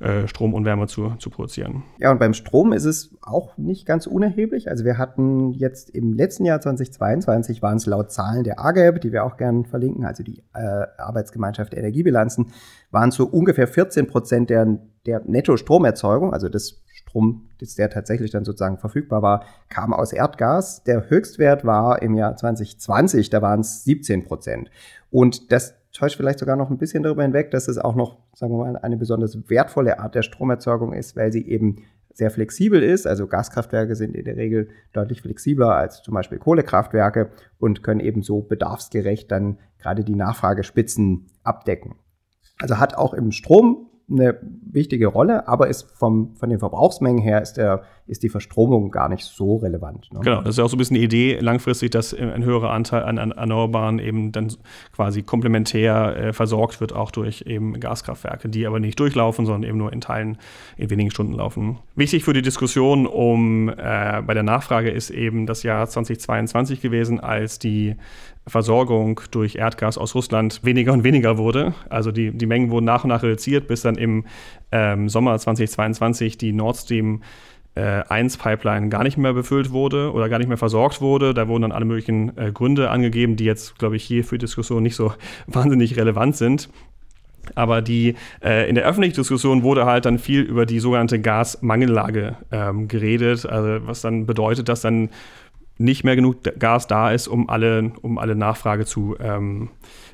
äh, Strom und Wärme zu, zu produzieren. Ja, und beim Strom ist es auch nicht ganz unerheblich. Also wir hatten jetzt im letzten Jahr 2022 waren es laut Zahlen der AGEB, die wir auch gerne verlinken, also die äh, Arbeitsgemeinschaft Energiebilanzen, waren so ungefähr 14 Prozent der, der Netto-Stromerzeugung, also des Strom, der tatsächlich dann sozusagen verfügbar war, kam aus Erdgas. Der Höchstwert war im Jahr 2020, da waren es 17 Prozent. Und das täuscht vielleicht sogar noch ein bisschen darüber hinweg, dass es auch noch, sagen wir mal, eine besonders wertvolle Art der Stromerzeugung ist, weil sie eben sehr flexibel ist. Also Gaskraftwerke sind in der Regel deutlich flexibler als zum Beispiel Kohlekraftwerke und können eben so bedarfsgerecht dann gerade die Nachfragespitzen abdecken. Also hat auch im Strom eine wichtige Rolle, aber ist vom, von den Verbrauchsmengen her ist, der, ist die Verstromung gar nicht so relevant. Ne? Genau, das ist auch so ein bisschen die Idee langfristig, dass ein höherer Anteil an, an Erneuerbaren eben dann quasi komplementär äh, versorgt wird, auch durch eben Gaskraftwerke, die aber nicht durchlaufen, sondern eben nur in Teilen in wenigen Stunden laufen. Wichtig für die Diskussion um äh, bei der Nachfrage ist eben das Jahr 2022 gewesen, als die Versorgung durch Erdgas aus Russland weniger und weniger wurde. Also die, die Mengen wurden nach und nach reduziert, bis dann im ähm, Sommer 2022 die Nord Stream äh, 1 Pipeline gar nicht mehr befüllt wurde oder gar nicht mehr versorgt wurde. Da wurden dann alle möglichen äh, Gründe angegeben, die jetzt, glaube ich, hier für die Diskussion nicht so wahnsinnig relevant sind. Aber die, äh, in der öffentlichen Diskussion wurde halt dann viel über die sogenannte Gasmangellage ähm, geredet, also was dann bedeutet, dass dann nicht mehr genug Gas da ist, um alle, um alle Nachfrage zu ähm, äh,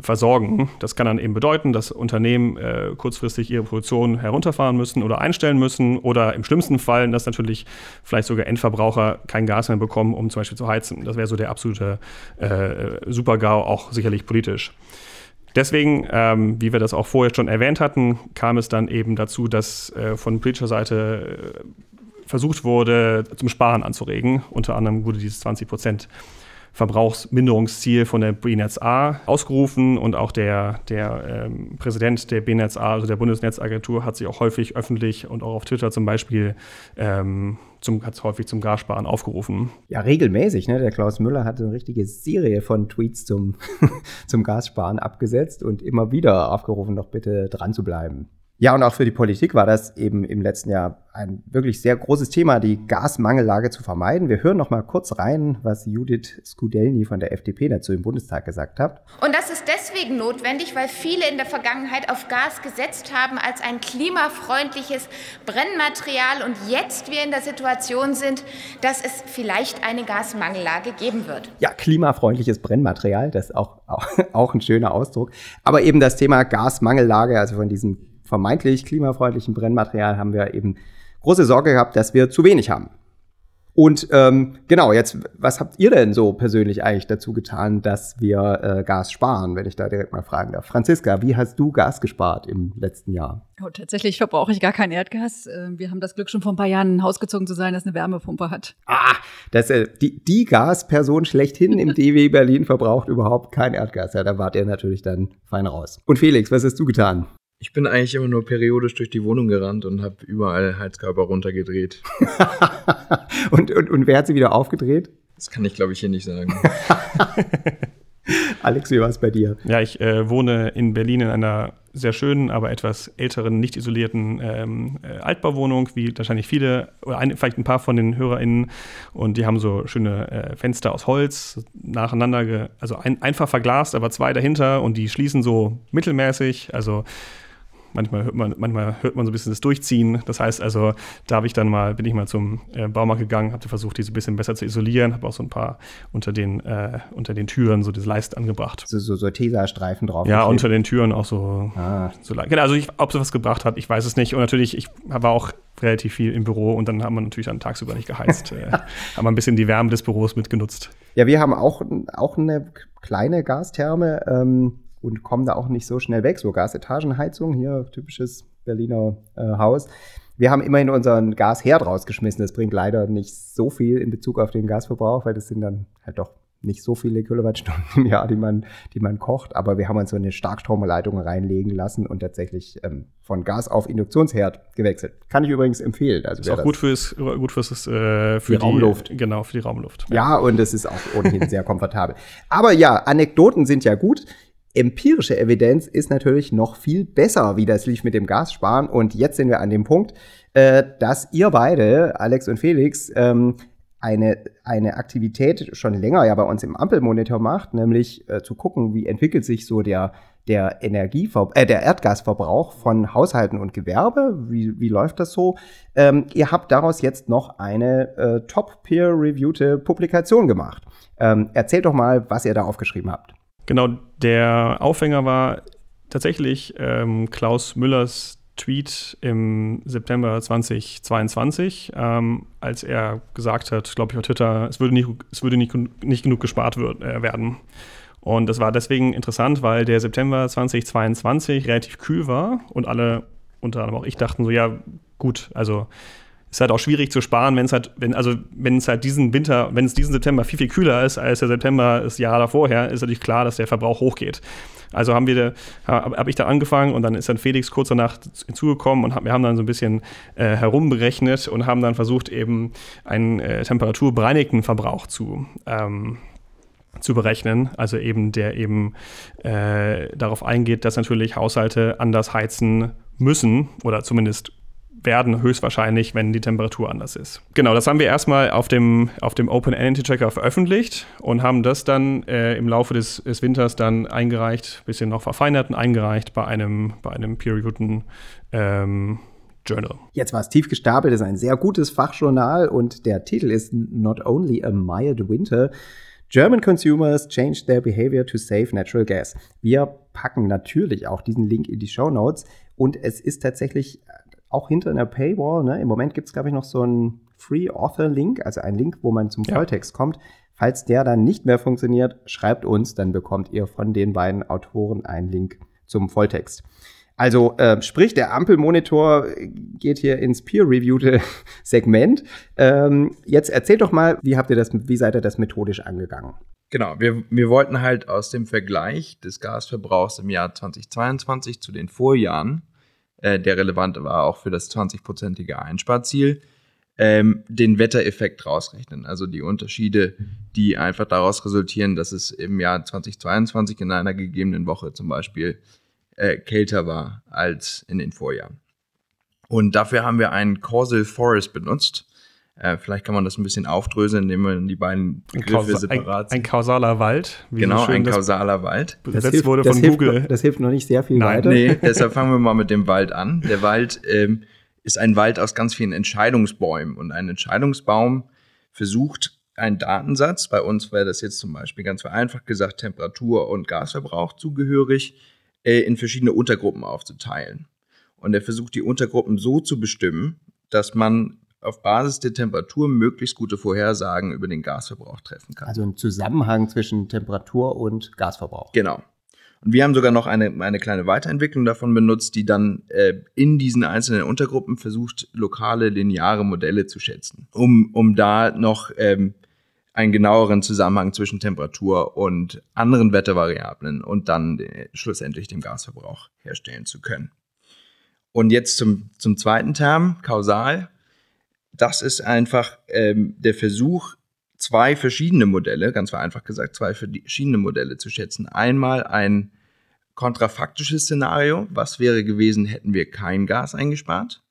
versorgen. Das kann dann eben bedeuten, dass Unternehmen äh, kurzfristig ihre Produktion herunterfahren müssen oder einstellen müssen oder im schlimmsten Fall, dass natürlich vielleicht sogar Endverbraucher kein Gas mehr bekommen, um zum Beispiel zu heizen. Das wäre so der absolute äh, Super-GAU, auch sicherlich politisch. Deswegen, ähm, wie wir das auch vorher schon erwähnt hatten, kam es dann eben dazu, dass äh, von politischer Seite äh, versucht wurde, zum Sparen anzuregen. Unter anderem wurde dieses 20 Prozent Verbrauchsminderungsziel von der BNetzA ausgerufen und auch der, der ähm, Präsident der BNetzA, also der Bundesnetzagentur, hat sich auch häufig öffentlich und auch auf Twitter zum Beispiel ähm, zum, hat häufig zum Gassparen aufgerufen. Ja, regelmäßig. Ne? Der Klaus Müller hat eine richtige Serie von Tweets zum, zum Gassparen abgesetzt und immer wieder aufgerufen, doch bitte dran zu bleiben. Ja, und auch für die Politik war das eben im letzten Jahr ein wirklich sehr großes Thema, die Gasmangellage zu vermeiden. Wir hören noch mal kurz rein, was Judith Skudelny von der FDP dazu im Bundestag gesagt hat. Und das ist deswegen notwendig, weil viele in der Vergangenheit auf Gas gesetzt haben als ein klimafreundliches Brennmaterial und jetzt wir in der Situation sind, dass es vielleicht eine Gasmangellage geben wird. Ja, klimafreundliches Brennmaterial, das ist auch, auch, auch ein schöner Ausdruck. Aber eben das Thema Gasmangellage, also von diesem vermeintlich klimafreundlichen Brennmaterial haben wir eben große Sorge gehabt, dass wir zu wenig haben. Und ähm, genau, jetzt, was habt ihr denn so persönlich eigentlich dazu getan, dass wir äh, Gas sparen, wenn ich da direkt mal fragen darf? Franziska, wie hast du Gas gespart im letzten Jahr? Oh, tatsächlich verbrauche ich gar kein Erdgas. Ähm, wir haben das Glück, schon vor ein paar Jahren ein Haus gezogen zu sein, das eine Wärmepumpe hat. Ah, das, äh, die, die Gasperson schlechthin im DW Berlin verbraucht überhaupt kein Erdgas. Ja, da wart ihr natürlich dann fein raus. Und Felix, was hast du getan? Ich bin eigentlich immer nur periodisch durch die Wohnung gerannt und habe überall Heizkörper runtergedreht. und, und, und wer hat sie wieder aufgedreht? Das kann ich, glaube ich, hier nicht sagen. Alex, wie war es bei dir? Ja, ich äh, wohne in Berlin in einer sehr schönen, aber etwas älteren, nicht isolierten ähm, äh, Altbauwohnung, wie wahrscheinlich viele oder ein, vielleicht ein paar von den HörerInnen. Und die haben so schöne äh, Fenster aus Holz nacheinander, also ein, einfach verglast, aber zwei dahinter und die schließen so mittelmäßig. Also Manchmal hört man, manchmal hört man so ein bisschen das Durchziehen. Das heißt also, da habe ich dann mal, bin ich mal zum äh, Baumarkt gegangen, habe versucht, die so ein bisschen besser zu isolieren, habe auch so ein paar unter den, äh, unter den Türen so diese Leiste angebracht. So, so, so Tesa-Streifen drauf. Ja, unter den Türen auch so. Ah. so genau, also ich, ob es was gebracht hat, ich weiß es nicht. Und natürlich, ich war auch relativ viel im Büro und dann haben wir natürlich dann tagsüber nicht geheizt. äh, haben wir ein bisschen die Wärme des Büros mitgenutzt. Ja, wir haben auch, auch eine kleine Gastherme. Ähm und kommen da auch nicht so schnell weg. So Gasetagenheizung, hier typisches Berliner äh, Haus. Wir haben immerhin unseren Gasherd rausgeschmissen. Das bringt leider nicht so viel in Bezug auf den Gasverbrauch, weil das sind dann halt doch nicht so viele Kilowattstunden im Jahr, die man, die man kocht. Aber wir haben uns so eine Starkstromleitung reinlegen lassen und tatsächlich ähm, von Gas auf Induktionsherd gewechselt. Kann ich übrigens empfehlen. Also ist auch gut fürs, gut fürs äh, für die, die, Raumluft. Genau, für die Raumluft. Ja, ja und es ist auch ohnehin sehr komfortabel. Aber ja, Anekdoten sind ja gut. Empirische Evidenz ist natürlich noch viel besser, wie das lief mit dem Gassparen. Und jetzt sind wir an dem Punkt, äh, dass ihr beide, Alex und Felix, ähm, eine, eine Aktivität schon länger ja bei uns im Ampelmonitor macht, nämlich äh, zu gucken, wie entwickelt sich so der, der Energiever äh, der Erdgasverbrauch von Haushalten und Gewerbe, wie, wie läuft das so? Ähm, ihr habt daraus jetzt noch eine äh, top peer-reviewte Publikation gemacht. Ähm, erzählt doch mal, was ihr da aufgeschrieben habt. Genau, der Aufhänger war tatsächlich ähm, Klaus Müllers Tweet im September 2022, ähm, als er gesagt hat, glaube ich, auf Twitter, es würde nicht, es würde nicht, nicht genug gespart wird, äh, werden. Und das war deswegen interessant, weil der September 2022 relativ kühl war und alle, unter anderem auch ich, dachten so, ja, gut, also ist halt auch schwierig zu sparen, wenn es halt, wenn, also wenn es halt diesen Winter, wenn es diesen September viel, viel kühler ist als der September das Jahr davor, ist natürlich klar, dass der Verbrauch hochgeht. Also haben wir, habe hab ich da angefangen und dann ist dann Felix kurz danach hinzugekommen und wir haben dann so ein bisschen äh, herumberechnet und haben dann versucht, eben einen äh, temperaturbereinigten Verbrauch zu, ähm, zu berechnen, also eben der eben äh, darauf eingeht, dass natürlich Haushalte anders heizen müssen oder zumindest werden, höchstwahrscheinlich, wenn die Temperatur anders ist. Genau, das haben wir erstmal auf dem, auf dem Open Energy Tracker veröffentlicht und haben das dann äh, im Laufe des, des, Winters dann eingereicht, bisschen noch verfeinert und eingereicht bei einem, bei einem peer-reviewten ähm, Journal. Jetzt war es tief gestapelt, ist ein sehr gutes Fachjournal und der Titel ist Not Only a Mild Winter. German consumers changed their behavior to save natural gas. Wir packen natürlich auch diesen Link in die Show Notes und es ist tatsächlich auch hinter einer Paywall. Ne? Im Moment gibt es, glaube ich, noch so einen Free Author Link, also einen Link, wo man zum ja. Volltext kommt. Falls der dann nicht mehr funktioniert, schreibt uns, dann bekommt ihr von den beiden Autoren einen Link zum Volltext. Also äh, sprich, der Ampelmonitor geht hier ins peer-reviewte Segment. Ähm, jetzt erzählt doch mal, wie habt ihr das, wie seid ihr das methodisch angegangen? Genau, wir, wir wollten halt aus dem Vergleich des Gasverbrauchs im Jahr 2022 zu den Vorjahren äh, der relevant war auch für das 20-prozentige Einsparziel, ähm, den Wettereffekt rausrechnen. Also die Unterschiede, die einfach daraus resultieren, dass es im Jahr 2022 in einer gegebenen Woche zum Beispiel äh, kälter war als in den Vorjahren. Und dafür haben wir einen Causal Forest benutzt. Äh, vielleicht kann man das ein bisschen aufdröseln, indem man die beiden Begriffe separat ein, ein, kausaler Wald. Genau, ein kausaler Wald. Das, hilft, wurde von das Google. Hilft, das hilft noch nicht sehr viel Nein, weiter. Nee, deshalb fangen wir mal mit dem Wald an. Der Wald ähm, ist ein Wald aus ganz vielen Entscheidungsbäumen. Und ein Entscheidungsbaum versucht, einen Datensatz, bei uns wäre das jetzt zum Beispiel ganz vereinfacht gesagt Temperatur und Gasverbrauch zugehörig, äh, in verschiedene Untergruppen aufzuteilen. Und er versucht, die Untergruppen so zu bestimmen, dass man auf Basis der Temperatur möglichst gute Vorhersagen über den Gasverbrauch treffen kann. Also ein Zusammenhang zwischen Temperatur und Gasverbrauch. Genau. Und wir haben sogar noch eine, eine kleine Weiterentwicklung davon benutzt, die dann äh, in diesen einzelnen Untergruppen versucht, lokale lineare Modelle zu schätzen, um, um da noch ähm, einen genaueren Zusammenhang zwischen Temperatur und anderen Wettervariablen und dann äh, schlussendlich dem Gasverbrauch herstellen zu können. Und jetzt zum, zum zweiten Term, kausal das ist einfach ähm, der Versuch, zwei verschiedene Modelle, ganz vereinfacht gesagt, zwei verschiedene Modelle zu schätzen. Einmal ein kontrafaktisches Szenario, was wäre gewesen, hätten wir kein Gas eingespart,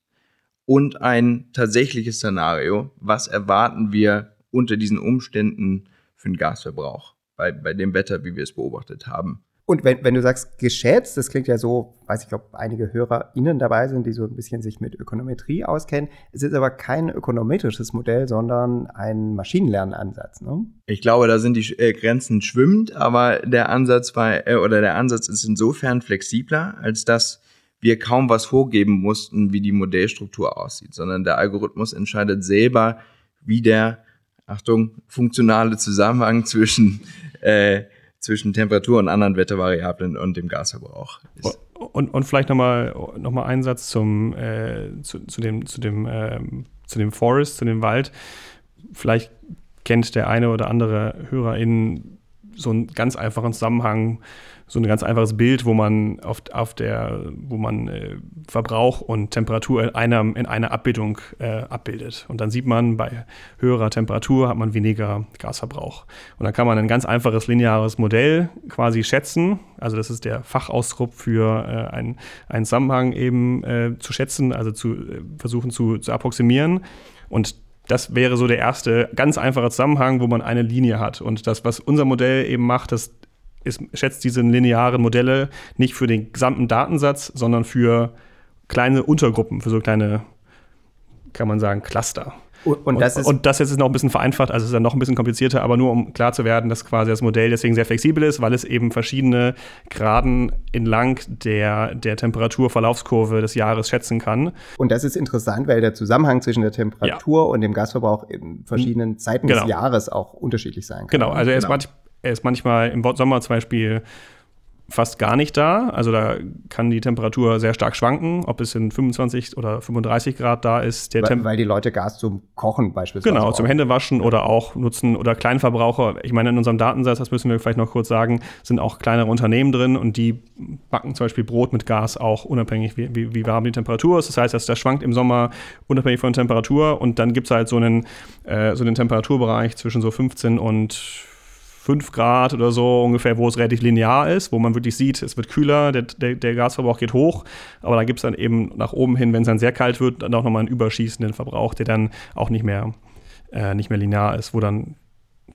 und ein tatsächliches Szenario, was erwarten wir unter diesen Umständen für den Gasverbrauch bei, bei dem Wetter, wie wir es beobachtet haben. Und wenn, wenn du sagst geschätzt, das klingt ja so, weiß ich, ob einige HörerInnen dabei sind, die so ein bisschen sich mit Ökonometrie auskennen. Es ist aber kein ökonometrisches Modell, sondern ein Maschinenlernansatz. Ne? Ich glaube, da sind die äh, Grenzen schwimmend, aber der Ansatz war, äh, oder der Ansatz ist insofern flexibler, als dass wir kaum was vorgeben mussten, wie die Modellstruktur aussieht, sondern der Algorithmus entscheidet selber, wie der, Achtung, funktionale Zusammenhang zwischen äh, zwischen Temperatur und anderen Wettervariablen und dem Gasverbrauch ist. Und, und vielleicht nochmal noch mal einen Satz zum, äh, zu, zu, dem, zu, dem, ähm, zu dem Forest, zu dem Wald. Vielleicht kennt der eine oder andere HörerInnen so einen ganz einfachen Zusammenhang so ein ganz einfaches Bild, wo man auf, auf der, wo man äh, Verbrauch und Temperatur in einer, in einer Abbildung äh, abbildet. Und dann sieht man, bei höherer Temperatur hat man weniger Gasverbrauch. Und dann kann man ein ganz einfaches lineares Modell quasi schätzen. Also das ist der Fachausdruck für äh, einen, einen Zusammenhang eben äh, zu schätzen, also zu äh, versuchen zu, zu approximieren. Und das wäre so der erste ganz einfache Zusammenhang, wo man eine Linie hat. Und das, was unser Modell eben macht, das ist, schätzt diese linearen Modelle nicht für den gesamten Datensatz, sondern für kleine Untergruppen, für so kleine, kann man sagen, Cluster. Und, und, das, und, und das jetzt ist noch ein bisschen vereinfacht, also ist dann noch ein bisschen komplizierter, aber nur um klar zu werden, dass quasi das Modell deswegen sehr flexibel ist, weil es eben verschiedene Graden entlang der, der Temperaturverlaufskurve des Jahres schätzen kann. Und das ist interessant, weil der Zusammenhang zwischen der Temperatur ja. und dem Gasverbrauch in verschiedenen Zeiten genau. des Jahres auch unterschiedlich sein kann. Genau, also er ist genau. manchmal er ist manchmal im Sommer zum Beispiel fast gar nicht da. Also da kann die Temperatur sehr stark schwanken, ob es in 25 oder 35 Grad da ist. weil, weil, die Leute Gas zum Kochen beispielsweise. Genau, zum Händewaschen ja. oder auch nutzen oder Kleinverbraucher. Ich meine, in unserem Datensatz, das müssen wir vielleicht noch kurz sagen, sind auch kleinere Unternehmen drin und die backen zum Beispiel Brot mit Gas auch unabhängig, wie, wie, wie warm die Temperatur ist. Das heißt, dass das schwankt im Sommer unabhängig von Temperatur und dann gibt es halt so einen, äh, so einen Temperaturbereich zwischen so 15 und 5 Grad oder so ungefähr, wo es relativ linear ist, wo man wirklich sieht, es wird kühler, der, der, der Gasverbrauch geht hoch, aber da gibt es dann eben nach oben hin, wenn es dann sehr kalt wird, dann auch nochmal einen überschießenden Verbrauch, der dann auch nicht mehr, äh, nicht mehr linear ist, wo dann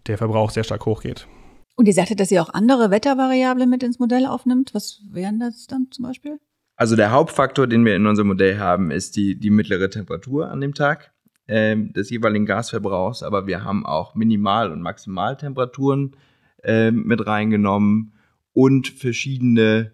der Verbrauch sehr stark hochgeht. Und ihr sagtet, dass ihr auch andere Wettervariablen mit ins Modell aufnimmt. Was wären das dann zum Beispiel? Also der Hauptfaktor, den wir in unserem Modell haben, ist die, die mittlere Temperatur an dem Tag ähm, des jeweiligen Gasverbrauchs, aber wir haben auch Minimal- und Maximaltemperaturen äh, mit reingenommen und verschiedene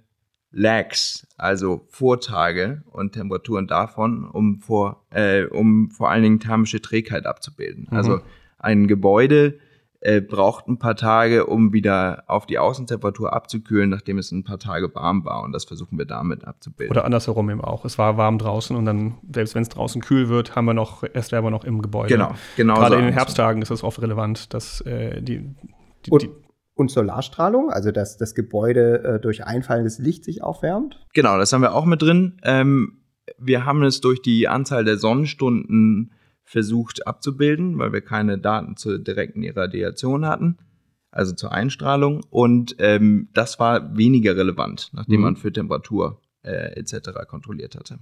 Lags, also Vortage und Temperaturen davon, um vor, äh, um vor allen Dingen thermische Trägheit abzubilden. Mhm. Also ein Gebäude äh, braucht ein paar Tage, um wieder auf die Außentemperatur abzukühlen, nachdem es ein paar Tage warm war. Und das versuchen wir damit abzubilden. Oder andersherum eben auch. Es war warm draußen und dann, selbst wenn es draußen kühl wird, haben wir noch Restwärme noch im Gebäude. Genau, genau. Gerade so in den Herbsttagen ist es oft relevant, dass äh, die, die, und, die und Solarstrahlung, also dass das Gebäude äh, durch einfallendes Licht sich aufwärmt? Genau, das haben wir auch mit drin. Ähm, wir haben es durch die Anzahl der Sonnenstunden versucht abzubilden, weil wir keine Daten zur direkten Irradiation hatten, also zur Einstrahlung. Und ähm, das war weniger relevant, nachdem mhm. man für Temperatur äh, etc. kontrolliert hatte.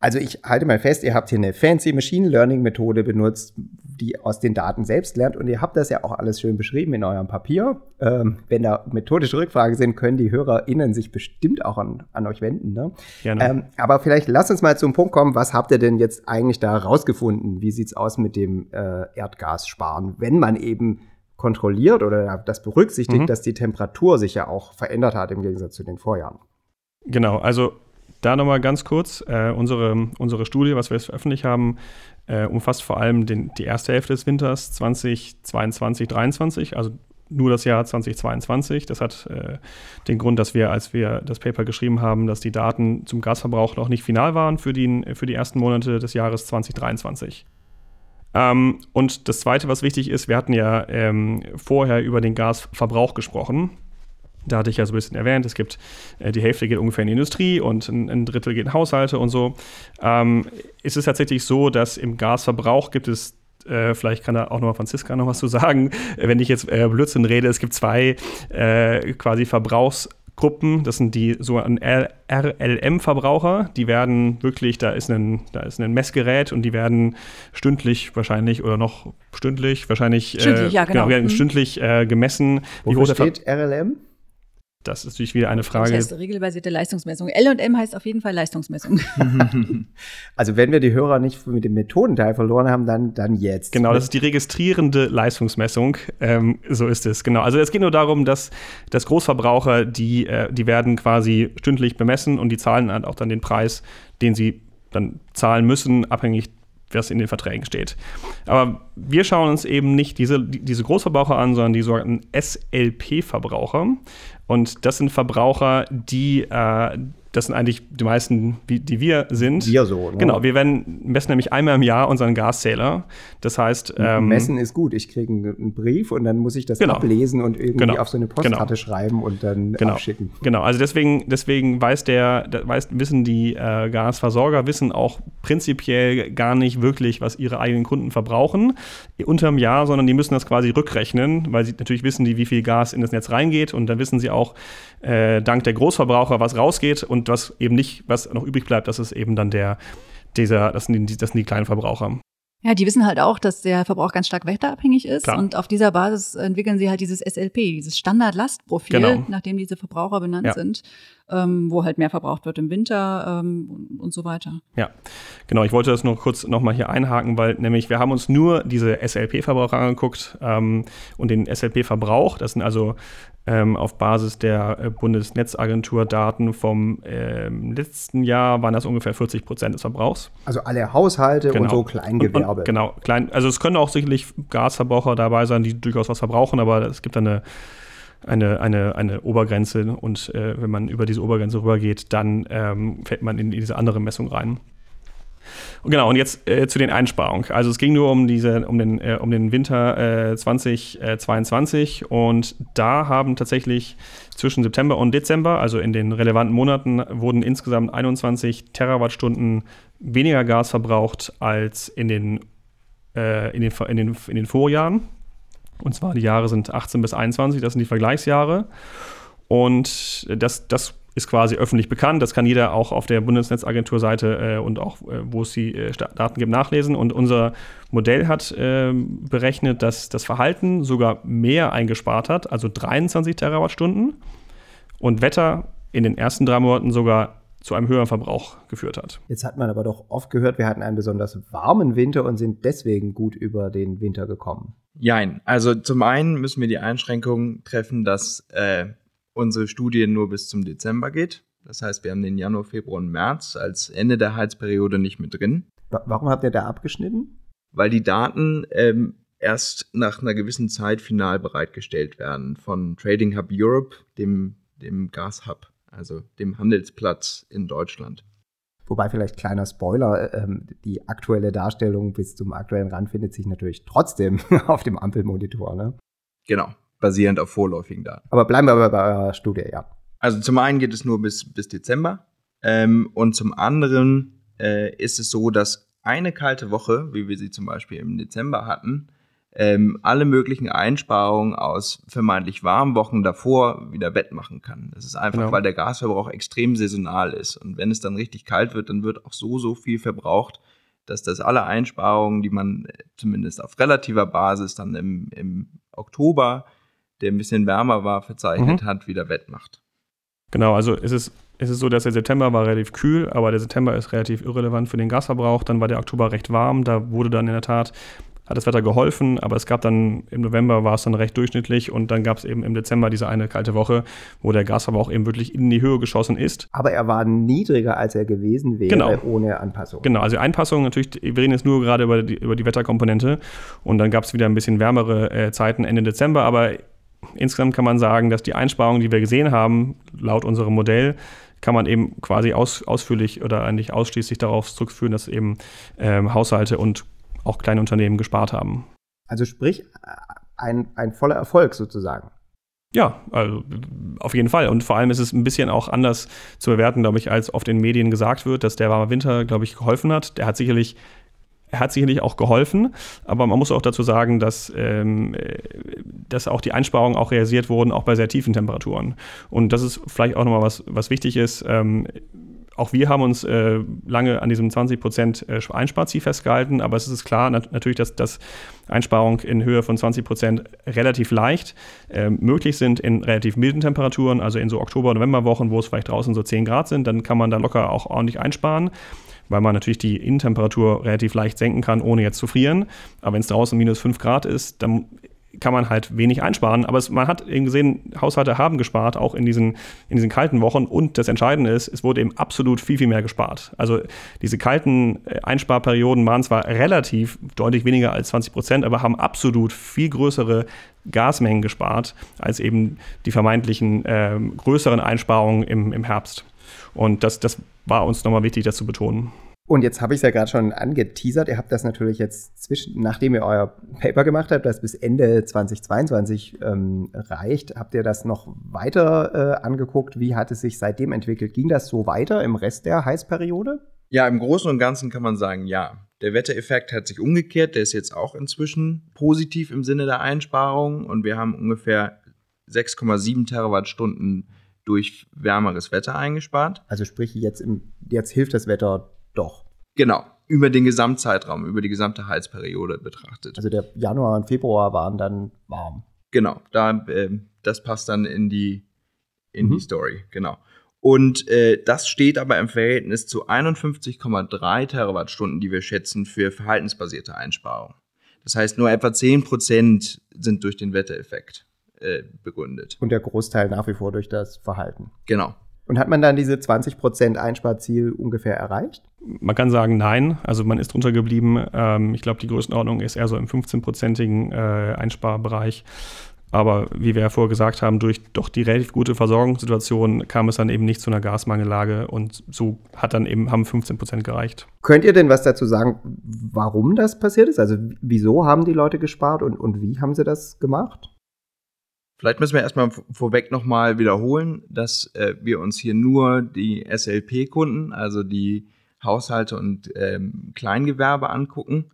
Also ich halte mal fest, ihr habt hier eine fancy Machine Learning Methode benutzt, die aus den Daten selbst lernt und ihr habt das ja auch alles schön beschrieben in eurem Papier. Ähm, wenn da methodische Rückfragen sind, können die HörerInnen sich bestimmt auch an, an euch wenden. Ne? Gerne. Ähm, aber vielleicht lasst uns mal zum Punkt kommen, was habt ihr denn jetzt eigentlich da rausgefunden? Wie sieht's aus mit dem äh, Erdgassparen, wenn man eben kontrolliert oder das berücksichtigt, mhm. dass die Temperatur sich ja auch verändert hat im Gegensatz zu den Vorjahren? Genau, also da nochmal ganz kurz. Äh, unsere, unsere Studie, was wir jetzt veröffentlicht haben, äh, umfasst vor allem den, die erste Hälfte des Winters 2022, 2023, also nur das Jahr 2022. Das hat äh, den Grund, dass wir, als wir das Paper geschrieben haben, dass die Daten zum Gasverbrauch noch nicht final waren für die, für die ersten Monate des Jahres 2023. Ähm, und das Zweite, was wichtig ist, wir hatten ja ähm, vorher über den Gasverbrauch gesprochen. Da hatte ich ja so ein bisschen erwähnt, es gibt äh, die Hälfte geht ungefähr in die Industrie und ein, ein Drittel geht in Haushalte und so. Ähm, ist es tatsächlich so, dass im Gasverbrauch gibt es äh, vielleicht kann da auch noch mal Franziska noch was zu sagen, wenn ich jetzt äh, Blödsinn rede. Es gibt zwei äh, quasi Verbrauchsgruppen. Das sind die sogenannten RLM-Verbraucher. Die werden wirklich, da ist, ein, da ist ein Messgerät und die werden stündlich wahrscheinlich oder noch stündlich wahrscheinlich stündlich, äh, ja, genau. genau mhm. stündlich äh, gemessen. Wofür steht RLM? Das ist natürlich wieder eine Frage. Das heißt regelbasierte Leistungsmessung. L&M heißt auf jeden Fall Leistungsmessung. also wenn wir die Hörer nicht mit dem Methodenteil verloren haben, dann, dann jetzt. Genau, das ist die registrierende Leistungsmessung. Ähm, so ist es, genau. Also es geht nur darum, dass, dass Großverbraucher, die, äh, die werden quasi stündlich bemessen und die zahlen halt auch dann den Preis, den sie dann zahlen müssen, abhängig was in den Verträgen steht. Aber wir schauen uns eben nicht diese, diese Großverbraucher an, sondern die sogenannten SLP-Verbraucher. Und das sind Verbraucher, die, äh, das sind eigentlich die meisten, die wir sind. Wir so, ne? Genau, wir werden messen nämlich einmal im Jahr unseren Gaszähler. Das heißt. Ähm, messen ist gut. Ich kriege einen Brief und dann muss ich das genau. ablesen und irgendwie genau. auf so eine Postkarte genau. schreiben und dann genau. abschicken. Genau, also deswegen, deswegen weiß der, weiß, wissen die äh, Gasversorger, wissen auch prinzipiell gar nicht wirklich, was ihre eigenen Kunden verbrauchen unterm Jahr, sondern die müssen das quasi rückrechnen, weil sie natürlich wissen, die, wie viel Gas in das Netz reingeht und dann wissen sie auch, äh, dank der Großverbraucher, was rausgeht und was eben nicht, was noch übrig bleibt, das ist eben dann der, dieser, das sind die, das sind die kleinen Verbraucher. Ja, die wissen halt auch, dass der Verbrauch ganz stark wetterabhängig ist. Klar. Und auf dieser Basis entwickeln sie halt dieses SLP, dieses Standardlastprofil, genau. nachdem diese Verbraucher benannt ja. sind, ähm, wo halt mehr verbraucht wird im Winter ähm, und so weiter. Ja, genau. Ich wollte das noch kurz nochmal hier einhaken, weil nämlich wir haben uns nur diese SLP-Verbraucher angeguckt ähm, und den SLP-Verbrauch. Das sind also ähm, auf Basis der äh, Bundesnetzagentur Daten vom ähm, letzten Jahr waren das ungefähr 40 Prozent des Verbrauchs. Also alle Haushalte genau. und so Kleingewerbe. Und, und, genau, klein, also es können auch sicherlich Gasverbraucher dabei sein, die durchaus was verbrauchen, aber es gibt eine eine, eine, eine Obergrenze und äh, wenn man über diese Obergrenze rübergeht, dann ähm, fällt man in diese andere Messung rein. Und genau, und jetzt äh, zu den Einsparungen. Also es ging nur um, diese, um, den, äh, um den Winter äh, 2022 und da haben tatsächlich zwischen September und Dezember, also in den relevanten Monaten, wurden insgesamt 21 Terawattstunden weniger Gas verbraucht als in den, äh, in den, in den, in den Vorjahren. Und zwar die Jahre sind 18 bis 21, das sind die Vergleichsjahre. Und das, das ist quasi öffentlich bekannt. Das kann jeder auch auf der Bundesnetzagentur-Seite äh, und auch, äh, wo es die äh, Daten gibt, nachlesen. Und unser Modell hat äh, berechnet, dass das Verhalten sogar mehr eingespart hat, also 23 Terawattstunden. Und Wetter in den ersten drei Monaten sogar zu einem höheren Verbrauch geführt hat. Jetzt hat man aber doch oft gehört, wir hatten einen besonders warmen Winter und sind deswegen gut über den Winter gekommen. Jein. Also zum einen müssen wir die Einschränkung treffen, dass äh, unsere Studie nur bis zum Dezember geht. Das heißt, wir haben den Januar, Februar und März als Ende der Heizperiode nicht mit drin. Warum habt ihr da abgeschnitten? Weil die Daten ähm, erst nach einer gewissen Zeit final bereitgestellt werden von Trading Hub Europe, dem, dem Hub, also dem Handelsplatz in Deutschland. Wobei vielleicht kleiner Spoiler, ähm, die aktuelle Darstellung bis zum aktuellen Rand findet sich natürlich trotzdem auf dem Ampelmonitor. Ne? Genau basierend auf vorläufigen Daten. Aber bleiben wir bei eurer Studie, ja. Also zum einen geht es nur bis, bis Dezember ähm, und zum anderen äh, ist es so, dass eine kalte Woche, wie wir sie zum Beispiel im Dezember hatten, ähm, alle möglichen Einsparungen aus vermeintlich warmen Wochen davor wieder wettmachen kann. Das ist einfach, genau. weil der Gasverbrauch extrem saisonal ist. Und wenn es dann richtig kalt wird, dann wird auch so, so viel verbraucht, dass das alle Einsparungen, die man äh, zumindest auf relativer Basis dann im, im Oktober der ein bisschen wärmer war, verzeichnet mhm. hat, wieder wettmacht. Genau, also es ist, es ist so, dass der September war relativ kühl, aber der September ist relativ irrelevant für den Gasverbrauch. Dann war der Oktober recht warm, da wurde dann in der Tat hat das Wetter geholfen, aber es gab dann im November war es dann recht durchschnittlich und dann gab es eben im Dezember diese eine kalte Woche, wo der Gasverbrauch eben wirklich in die Höhe geschossen ist. Aber er war niedriger, als er gewesen wäre, genau. ohne Anpassung. Genau, also Anpassung natürlich, wir reden jetzt nur gerade über die, über die Wetterkomponente und dann gab es wieder ein bisschen wärmere äh, Zeiten Ende Dezember, aber insgesamt kann man sagen, dass die Einsparungen, die wir gesehen haben, laut unserem Modell, kann man eben quasi aus, ausführlich oder eigentlich ausschließlich darauf zurückführen, dass eben ähm, Haushalte und auch kleine Unternehmen gespart haben. Also sprich, ein, ein voller Erfolg sozusagen. Ja, also auf jeden Fall. Und vor allem ist es ein bisschen auch anders zu bewerten, glaube ich, als oft in Medien gesagt wird, dass der warme Winter, glaube ich, geholfen hat. Der hat sicherlich er hat sicherlich auch geholfen, aber man muss auch dazu sagen, dass, ähm, dass auch die Einsparungen auch realisiert wurden, auch bei sehr tiefen Temperaturen. Und das ist vielleicht auch nochmal was, was wichtig ist. Ähm, auch wir haben uns äh, lange an diesem 20% äh, Einsparziel festgehalten, aber es ist klar nat natürlich, dass, dass Einsparungen in Höhe von 20% relativ leicht äh, möglich sind in relativ milden Temperaturen, also in so Oktober-, Novemberwochen, wo es vielleicht draußen so 10 Grad sind, dann kann man da locker auch ordentlich einsparen weil man natürlich die Innentemperatur relativ leicht senken kann, ohne jetzt zu frieren. Aber wenn es draußen minus 5 Grad ist, dann kann man halt wenig einsparen. Aber es, man hat eben gesehen, Haushalte haben gespart, auch in diesen, in diesen kalten Wochen. Und das Entscheidende ist, es wurde eben absolut viel, viel mehr gespart. Also diese kalten äh, Einsparperioden waren zwar relativ deutlich weniger als 20 Prozent, aber haben absolut viel größere Gasmengen gespart als eben die vermeintlichen äh, größeren Einsparungen im, im Herbst. Und das, das war uns nochmal wichtig, das zu betonen. Und jetzt habe ich es ja gerade schon angeteasert. Ihr habt das natürlich jetzt zwischen, nachdem ihr euer Paper gemacht habt, das bis Ende 2022 ähm, reicht, habt ihr das noch weiter äh, angeguckt? Wie hat es sich seitdem entwickelt? Ging das so weiter im Rest der Heißperiode? Ja, im Großen und Ganzen kann man sagen, ja. Der Wettereffekt hat sich umgekehrt. Der ist jetzt auch inzwischen positiv im Sinne der Einsparung und wir haben ungefähr 6,7 Terawattstunden durch wärmeres Wetter eingespart. Also sprich, jetzt, im, jetzt hilft das Wetter doch. Genau, über den Gesamtzeitraum, über die gesamte Heizperiode betrachtet. Also der Januar und Februar waren dann warm. Genau, da, äh, das passt dann in die, in mhm. die Story, genau. Und äh, das steht aber im Verhältnis zu 51,3 Terawattstunden, die wir schätzen für verhaltensbasierte Einsparungen. Das heißt, nur etwa 10 Prozent sind durch den Wettereffekt äh, begründet. Und der Großteil nach wie vor durch das Verhalten. Genau. Und hat man dann diese 20% Einsparziel ungefähr erreicht? Man kann sagen, nein. Also man ist drunter geblieben. Ähm, ich glaube, die Größenordnung ist eher so im 15-prozentigen äh, Einsparbereich. Aber wie wir ja vorher gesagt haben, durch doch die relativ gute Versorgungssituation kam es dann eben nicht zu einer Gasmangellage und so hat dann eben, haben 15 Prozent gereicht. Könnt ihr denn was dazu sagen, warum das passiert ist? Also wieso haben die Leute gespart und, und wie haben sie das gemacht? Vielleicht müssen wir erstmal vorweg nochmal wiederholen, dass äh, wir uns hier nur die SLP-Kunden, also die Haushalte und ähm, Kleingewerbe angucken.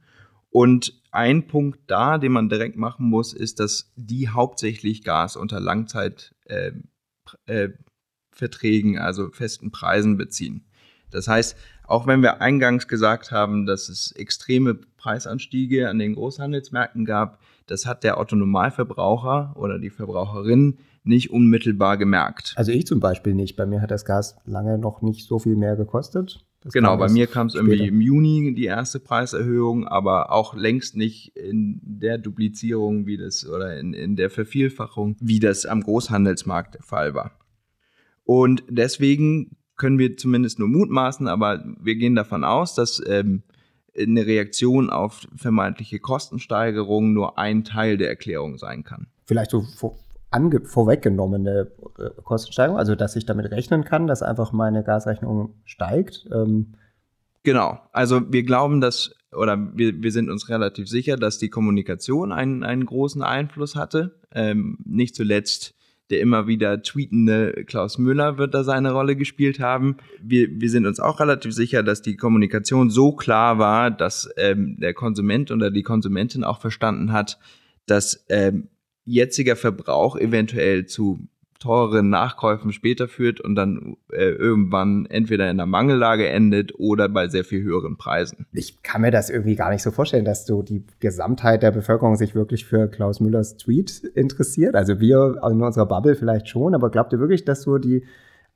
Und ein Punkt da, den man direkt machen muss, ist, dass die hauptsächlich Gas unter Langzeitverträgen, äh, äh, also festen Preisen beziehen. Das heißt, auch wenn wir eingangs gesagt haben, dass es extreme Preisanstiege an den Großhandelsmärkten gab, das hat der Autonomalverbraucher oder die Verbraucherin nicht unmittelbar gemerkt. Also ich zum Beispiel nicht. Bei mir hat das Gas lange noch nicht so viel mehr gekostet. Das genau, bei mir kam es irgendwie im Juni die erste Preiserhöhung, aber auch längst nicht in der Duplizierung wie das oder in, in der Vervielfachung, wie das am Großhandelsmarkt der Fall war. Und deswegen können wir zumindest nur mutmaßen, aber wir gehen davon aus, dass ähm, eine Reaktion auf vermeintliche Kostensteigerungen nur ein Teil der Erklärung sein kann. Vielleicht so vor, ange, vorweggenommene äh, Kostensteigerung, also dass ich damit rechnen kann, dass einfach meine Gasrechnung steigt. Ähm. Genau, also wir glauben, dass, oder wir, wir sind uns relativ sicher, dass die Kommunikation einen, einen großen Einfluss hatte. Ähm, nicht zuletzt der immer wieder tweetende Klaus Müller wird da seine Rolle gespielt haben. Wir, wir sind uns auch relativ sicher, dass die Kommunikation so klar war, dass ähm, der Konsument oder die Konsumentin auch verstanden hat, dass ähm, jetziger Verbrauch eventuell zu teureren Nachkäufen später führt und dann äh, irgendwann entweder in der Mangellage endet oder bei sehr viel höheren Preisen. Ich kann mir das irgendwie gar nicht so vorstellen, dass so die Gesamtheit der Bevölkerung sich wirklich für Klaus Müllers Tweet interessiert. Also wir in unserer Bubble vielleicht schon, aber glaubt ihr wirklich, dass so die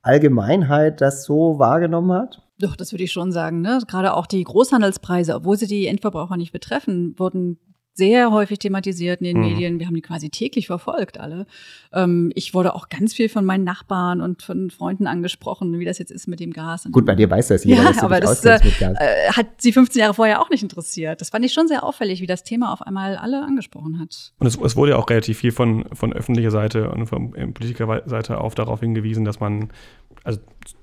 Allgemeinheit das so wahrgenommen hat? Doch, das würde ich schon sagen. Ne? Gerade auch die Großhandelspreise, obwohl sie die Endverbraucher nicht betreffen, wurden sehr häufig thematisiert in den mhm. Medien. Wir haben die quasi täglich verfolgt, alle. Ähm, ich wurde auch ganz viel von meinen Nachbarn und von Freunden angesprochen, wie das jetzt ist mit dem Gas. Gut, bei dir weiß das jeder, ja, aber das äh, äh, hat sie 15 Jahre vorher auch nicht interessiert. Das fand ich schon sehr auffällig, wie das Thema auf einmal alle angesprochen hat. Und es, es wurde ja auch relativ viel von, von öffentlicher Seite und von Politikerseite auf darauf hingewiesen, dass man also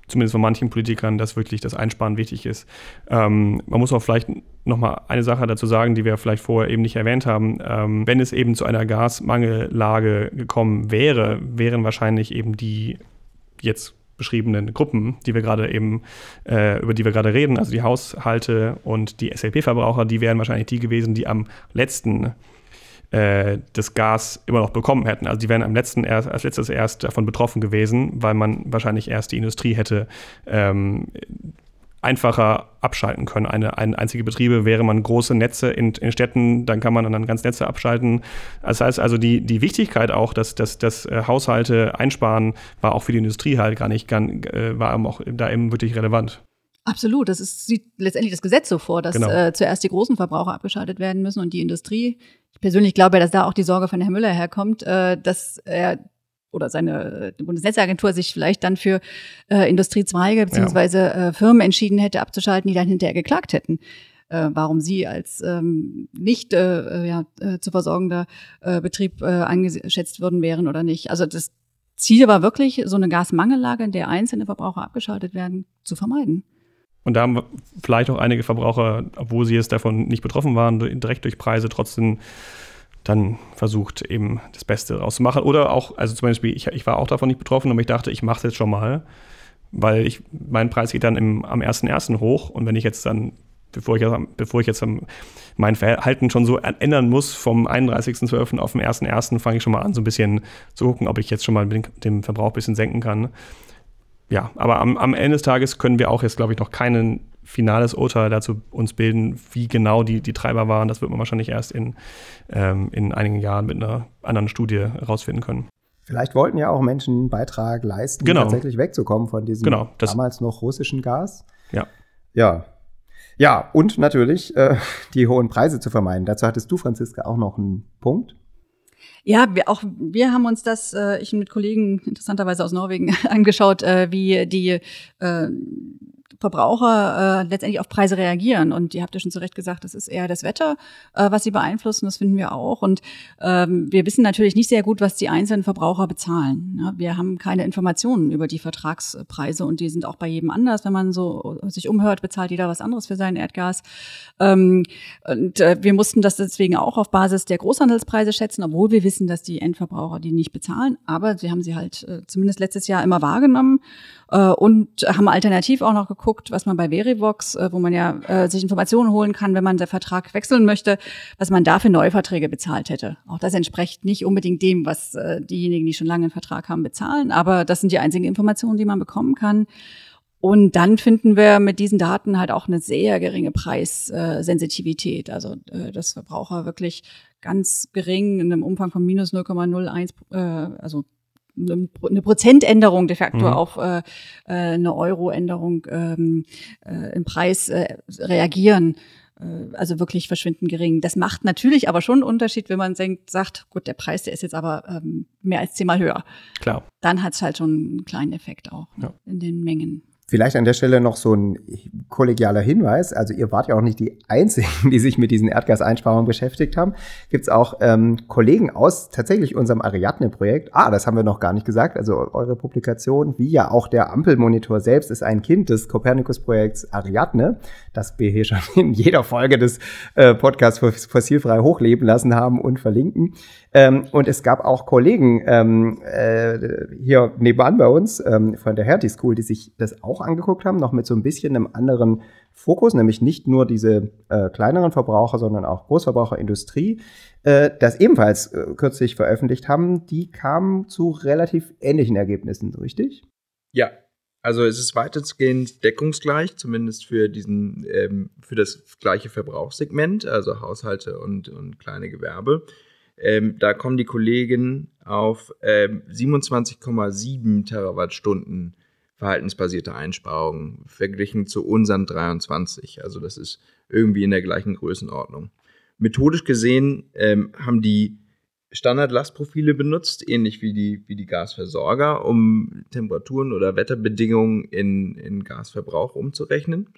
zumindest von manchen Politikern, dass wirklich das Einsparen wichtig ist. Ähm, man muss auch vielleicht noch mal eine Sache dazu sagen, die wir vielleicht vorher eben nicht erwähnt haben. Ähm, wenn es eben zu einer Gasmangellage gekommen wäre, wären wahrscheinlich eben die jetzt beschriebenen Gruppen, die wir gerade eben, äh, über die wir gerade reden, also die Haushalte und die SLP-Verbraucher, die wären wahrscheinlich die gewesen, die am letzten äh, das Gas immer noch bekommen hätten. Also die wären am letzten erst, als letztes erst davon betroffen gewesen, weil man wahrscheinlich erst die Industrie hätte ähm, einfacher abschalten können. Eine, eine einzige Betriebe wäre man große Netze in, in Städten, dann kann man dann ganz Netze abschalten. Das heißt also, die, die Wichtigkeit auch, dass, dass, dass äh, Haushalte einsparen, war auch für die Industrie halt gar nicht, gar, äh, war auch da eben wirklich relevant. Absolut. Das ist, sieht letztendlich das Gesetz so vor, dass genau. äh, zuerst die großen Verbraucher abgeschaltet werden müssen und die Industrie. Ich persönlich glaube, dass da auch die Sorge von Herrn Müller herkommt, äh, dass er oder seine Bundesnetzagentur sich vielleicht dann für äh, Industriezweige beziehungsweise ja. äh, Firmen entschieden hätte abzuschalten, die dann hinterher geklagt hätten. Äh, warum sie als ähm, nicht äh, ja, äh, zu versorgender äh, Betrieb äh, eingeschätzt worden wären oder nicht. Also das Ziel war wirklich, so eine Gasmangellage, in der einzelne Verbraucher abgeschaltet werden, zu vermeiden. Und da haben vielleicht auch einige Verbraucher, obwohl sie jetzt davon nicht betroffen waren, direkt durch Preise trotzdem dann versucht, eben das Beste rauszumachen. Oder auch, also zum Beispiel, ich, ich war auch davon nicht betroffen, aber ich dachte, ich mache es jetzt schon mal, weil ich, mein Preis geht dann im, am 1.1. hoch und wenn ich jetzt dann, bevor ich, bevor ich jetzt mein Verhalten schon so ändern muss, vom 31.12. auf den 1.1. fange ich schon mal an, so ein bisschen zu gucken, ob ich jetzt schon mal den, den Verbrauch ein bisschen senken kann. Ja, aber am, am Ende des Tages können wir auch jetzt, glaube ich, noch keinen finales Urteil dazu uns bilden, wie genau die, die Treiber waren. Das wird man wahrscheinlich erst in, ähm, in einigen Jahren mit einer anderen Studie herausfinden können. Vielleicht wollten ja auch Menschen einen Beitrag leisten, genau. tatsächlich wegzukommen von diesem genau, damals noch russischen Gas. Ja. Ja. Ja, und natürlich äh, die hohen Preise zu vermeiden. Dazu hattest du, Franziska, auch noch einen Punkt. Ja, wir, auch wir haben uns das, äh, ich mit Kollegen interessanterweise aus Norwegen angeschaut, äh, wie die äh, Verbraucher äh, letztendlich auf Preise reagieren. Und ihr habt ja schon zu Recht gesagt, das ist eher das Wetter, äh, was sie beeinflussen. Das finden wir auch. Und ähm, wir wissen natürlich nicht sehr gut, was die einzelnen Verbraucher bezahlen. Ja, wir haben keine Informationen über die Vertragspreise und die sind auch bei jedem anders. Wenn man so sich umhört, bezahlt jeder was anderes für sein Erdgas. Ähm, und äh, wir mussten das deswegen auch auf Basis der Großhandelspreise schätzen, obwohl wir wissen, dass die Endverbraucher die nicht bezahlen. Aber sie haben sie halt äh, zumindest letztes Jahr immer wahrgenommen äh, und haben alternativ auch noch geguckt, was man bei Verivox, äh, wo man ja äh, sich Informationen holen kann, wenn man den Vertrag wechseln möchte, was man da für Neuverträge bezahlt hätte. Auch das entspricht nicht unbedingt dem, was äh, diejenigen, die schon lange einen Vertrag haben, bezahlen, aber das sind die einzigen Informationen, die man bekommen kann. Und dann finden wir mit diesen Daten halt auch eine sehr geringe Preissensitivität. Also äh, dass Verbraucher wirklich ganz gering in einem Umfang von minus 0,01, äh, also eine Prozentänderung de facto mhm. auf äh, äh, eine Euroänderung ähm, äh, im Preis äh, reagieren. Äh, also wirklich verschwindend gering. Das macht natürlich aber schon einen Unterschied, wenn man denkt, sagt, gut, der Preis, der ist jetzt aber ähm, mehr als zehnmal höher. Klar. Dann hat es halt schon einen kleinen Effekt auch ja. in den Mengen. Vielleicht an der Stelle noch so ein kollegialer Hinweis. Also ihr wart ja auch nicht die Einzigen, die sich mit diesen Erdgaseinsparungen beschäftigt haben. Gibt es auch ähm, Kollegen aus tatsächlich unserem Ariadne-Projekt. Ah, das haben wir noch gar nicht gesagt. Also eure Publikation, wie ja auch der Ampelmonitor selbst, ist ein Kind des Copernicus-Projekts Ariadne, das wir hier schon in jeder Folge des äh, Podcasts fossilfrei hochleben lassen haben und verlinken. Ähm, und es gab auch Kollegen ähm, äh, hier nebenan bei uns ähm, von der Hertie School, die sich das auch angeguckt haben, noch mit so ein bisschen einem anderen Fokus, nämlich nicht nur diese äh, kleineren Verbraucher, sondern auch Großverbraucherindustrie, äh, das ebenfalls äh, kürzlich veröffentlicht haben. Die kamen zu relativ ähnlichen Ergebnissen, richtig? Ja, also es ist weitestgehend deckungsgleich, zumindest für diesen, ähm, für das gleiche Verbrauchssegment, also Haushalte und, und kleine Gewerbe. Ähm, da kommen die Kollegen auf ähm, 27,7 Terawattstunden verhaltensbasierte Einsparungen verglichen zu unseren 23. Also das ist irgendwie in der gleichen Größenordnung. Methodisch gesehen ähm, haben die Standardlastprofile benutzt, ähnlich wie die, wie die Gasversorger, um Temperaturen oder Wetterbedingungen in, in Gasverbrauch umzurechnen.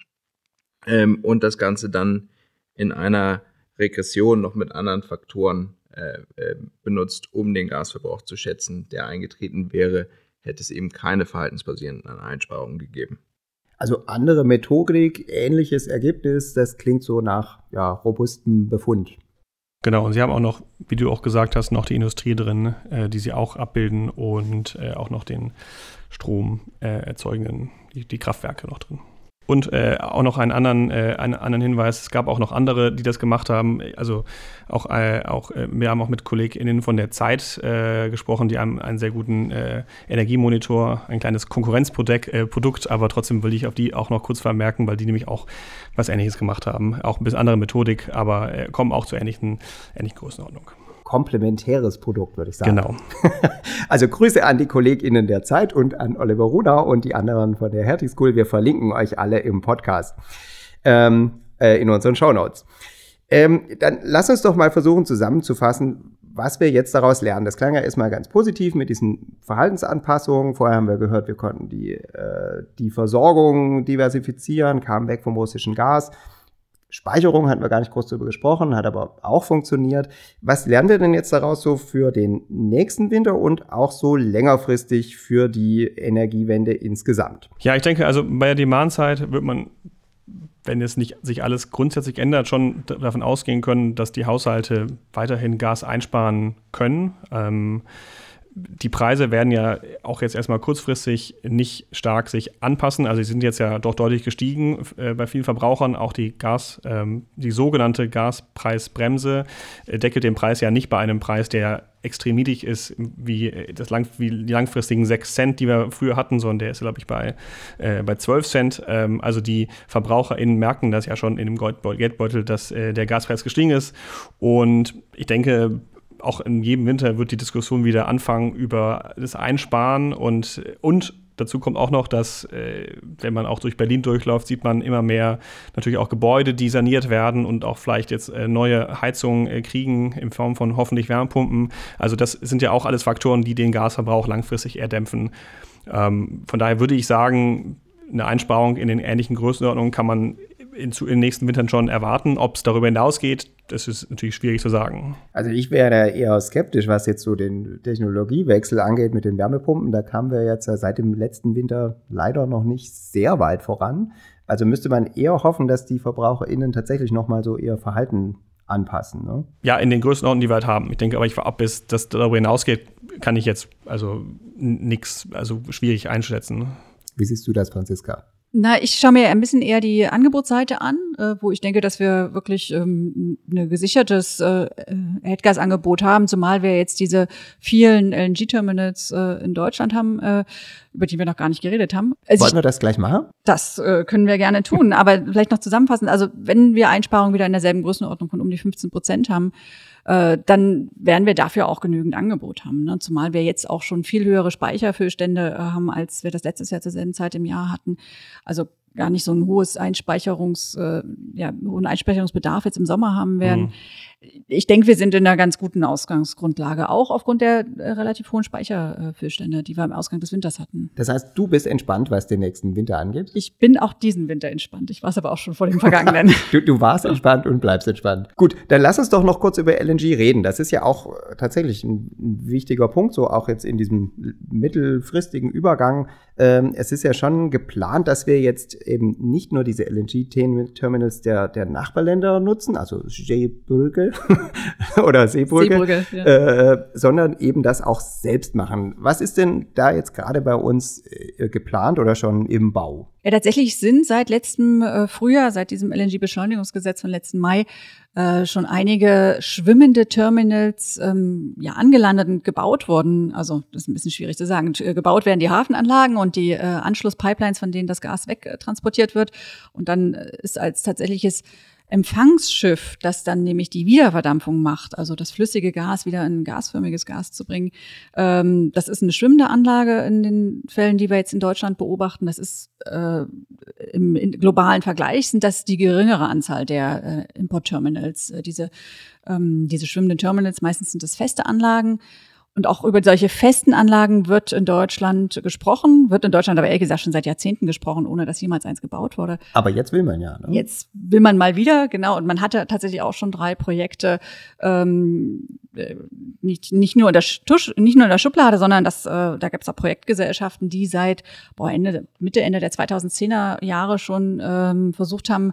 Ähm, und das Ganze dann in einer Regression noch mit anderen Faktoren äh, äh, benutzt, um den Gasverbrauch zu schätzen, der eingetreten wäre, hätte es eben keine verhaltensbasierenden Einsparungen gegeben. Also andere Methodik, ähnliches Ergebnis, das klingt so nach ja, robustem Befund. Genau, und Sie haben auch noch, wie du auch gesagt hast, noch die Industrie drin, äh, die Sie auch abbilden und äh, auch noch den Strom äh, erzeugenden, die, die Kraftwerke noch drin. Und äh, auch noch einen anderen, äh, einen anderen Hinweis, es gab auch noch andere, die das gemacht haben. Also auch, äh, auch äh, wir haben auch mit KollegInnen von der Zeit äh, gesprochen, die haben einen sehr guten äh, Energiemonitor, ein kleines Konkurrenzprodukt, aber trotzdem will ich auf die auch noch kurz vermerken, weil die nämlich auch was ähnliches gemacht haben. Auch ein bisschen andere Methodik, aber kommen auch zu ähnlichen, ähnlichen Größenordnung komplementäres Produkt, würde ich sagen. Genau. Also Grüße an die KollegInnen der Zeit und an Oliver Ruda und die anderen von der Hertie School. Wir verlinken euch alle im Podcast ähm, äh, in unseren Shownotes. Ähm, dann lass uns doch mal versuchen zusammenzufassen, was wir jetzt daraus lernen. Das klang ja erstmal ganz positiv mit diesen Verhaltensanpassungen. Vorher haben wir gehört, wir konnten die, äh, die Versorgung diversifizieren, kamen weg vom russischen Gas Speicherung hatten wir gar nicht groß darüber gesprochen, hat aber auch funktioniert. Was lernen wir denn jetzt daraus so für den nächsten Winter und auch so längerfristig für die Energiewende insgesamt? Ja, ich denke, also bei der Demand-Zeit wird man wenn es nicht sich alles grundsätzlich ändert, schon davon ausgehen können, dass die Haushalte weiterhin Gas einsparen können. Ähm, die Preise werden ja auch jetzt erstmal kurzfristig nicht stark sich anpassen. Also sie sind jetzt ja doch deutlich gestiegen äh, bei vielen Verbrauchern. Auch die Gas, ähm, die sogenannte Gaspreisbremse äh, deckelt den Preis ja nicht bei einem Preis, der extrem niedrig ist, wie, das lang, wie die langfristigen 6 Cent, die wir früher hatten, sondern der ist, glaube ich, bei, äh, bei 12 Cent. Ähm, also die VerbraucherInnen merken das ja schon in dem Geldbeutel, dass äh, der Gaspreis gestiegen ist. Und ich denke, auch in jedem Winter wird die Diskussion wieder anfangen über das Einsparen und, und dazu kommt auch noch, dass, äh, wenn man auch durch Berlin durchläuft, sieht man immer mehr natürlich auch Gebäude, die saniert werden und auch vielleicht jetzt äh, neue Heizungen äh, kriegen in Form von hoffentlich Wärmepumpen. Also das sind ja auch alles Faktoren, die den Gasverbrauch langfristig eher dämpfen. Ähm, von daher würde ich sagen, eine Einsparung in den ähnlichen Größenordnungen kann man in, in den nächsten Wintern schon erwarten. Ob es darüber hinausgeht, das ist natürlich schwierig zu sagen. Also ich wäre eher skeptisch, was jetzt so den Technologiewechsel angeht mit den Wärmepumpen. Da kamen wir jetzt seit dem letzten Winter leider noch nicht sehr weit voran. Also müsste man eher hoffen, dass die VerbraucherInnen tatsächlich nochmal so ihr Verhalten anpassen. Ne? Ja, in den Größenordnungen, die wir halt haben. Ich denke aber, ich ab, bis das darüber hinausgeht, kann ich jetzt also nichts, also schwierig einschätzen. Wie siehst du das, Franziska? Na, ich schaue mir ein bisschen eher die Angebotsseite an, äh, wo ich denke, dass wir wirklich ähm, ein gesichertes äh, Erdgasangebot haben, zumal wir jetzt diese vielen LNG-Terminals äh, in Deutschland haben, äh, über die wir noch gar nicht geredet haben. Also Wollen wir das gleich machen? Das äh, können wir gerne tun, aber vielleicht noch zusammenfassen. Also wenn wir Einsparungen wieder in derselben Größenordnung von um die 15 Prozent haben, äh, dann werden wir dafür auch genügend Angebot haben. Ne? Zumal wir jetzt auch schon viel höhere Speicherfüllstände äh, haben, als wir das letztes Jahr zur selben Zeit im Jahr hatten. Also gar nicht so ein hohes Einspeicherungs, äh, ja, hohen Einspeicherungsbedarf jetzt im Sommer haben werden. Mhm ich denke, wir sind in einer ganz guten Ausgangsgrundlage, auch aufgrund der äh, relativ hohen Speicherfüllstände, die wir am Ausgang des Winters hatten. Das heißt, du bist entspannt, was den nächsten Winter angeht? Ich bin auch diesen Winter entspannt. Ich war es aber auch schon vor dem vergangenen. du, du, warst entspannt und bleibst entspannt. Gut, dann lass uns doch noch kurz über LNG reden. Das ist ja auch äh, tatsächlich ein, ein wichtiger Punkt, so auch jetzt in diesem mittelfristigen Übergang. Ähm, es ist ja schon geplant, dass wir jetzt eben nicht nur diese LNG-Terminals der, der Nachbarländer nutzen, also Seebrücke, oder Seebrücke, Seebrücke ja. äh, sondern eben das auch selbst machen. Was ist denn da jetzt gerade bei uns äh, geplant oder schon im Bau? Ja, tatsächlich sind seit letztem äh, Frühjahr, seit diesem LNG-Beschleunigungsgesetz von letzten Mai, äh, schon einige schwimmende Terminals ähm, ja angelandet und gebaut worden. Also das ist ein bisschen schwierig zu sagen. Äh, gebaut werden die Hafenanlagen und die äh, Anschlusspipelines, von denen das Gas wegtransportiert wird. Und dann äh, ist als tatsächliches Empfangsschiff, das dann nämlich die Wiederverdampfung macht, also das flüssige Gas wieder in gasförmiges Gas zu bringen. Ähm, das ist eine schwimmende Anlage in den Fällen, die wir jetzt in Deutschland beobachten. Das ist äh, im, im globalen Vergleich sind das die geringere Anzahl der äh, Importterminals. Äh, diese, ähm, diese schwimmenden Terminals, meistens sind das feste Anlagen. Und auch über solche festen Anlagen wird in Deutschland gesprochen, wird in Deutschland aber ehrlich gesagt schon seit Jahrzehnten gesprochen, ohne dass jemals eins gebaut wurde. Aber jetzt will man ja. Ne? Jetzt will man mal wieder, genau. Und man hatte tatsächlich auch schon drei Projekte, ähm, äh, nicht, nicht, nur in der Tusch, nicht nur in der Schublade, sondern das, äh, da gibt es auch Projektgesellschaften, die seit boah, Ende, Mitte, Ende der 2010er Jahre schon ähm, versucht haben,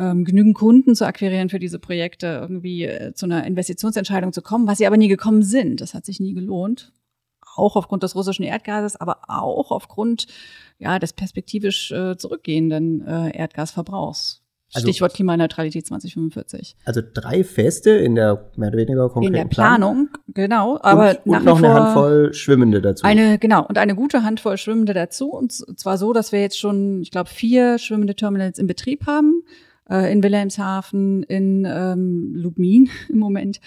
ähm, genügend Kunden zu akquirieren für diese Projekte, irgendwie äh, zu einer Investitionsentscheidung zu kommen, was sie aber nie gekommen sind. Das hat sich nie gelohnt. Auch aufgrund des russischen Erdgases, aber auch aufgrund ja, des perspektivisch äh, zurückgehenden äh, Erdgasverbrauchs. Also, Stichwort Klimaneutralität 2045. Also drei Feste in der mehr oder weniger konkreten In der Planung, Plan. genau. Aber und, und noch eine Handvoll Schwimmende dazu. Eine, genau, und eine gute Handvoll Schwimmende dazu. Und zwar so, dass wir jetzt schon, ich glaube, vier schwimmende Terminals in Betrieb haben äh, in Wilhelmshaven, in ähm, Lubmin im Moment,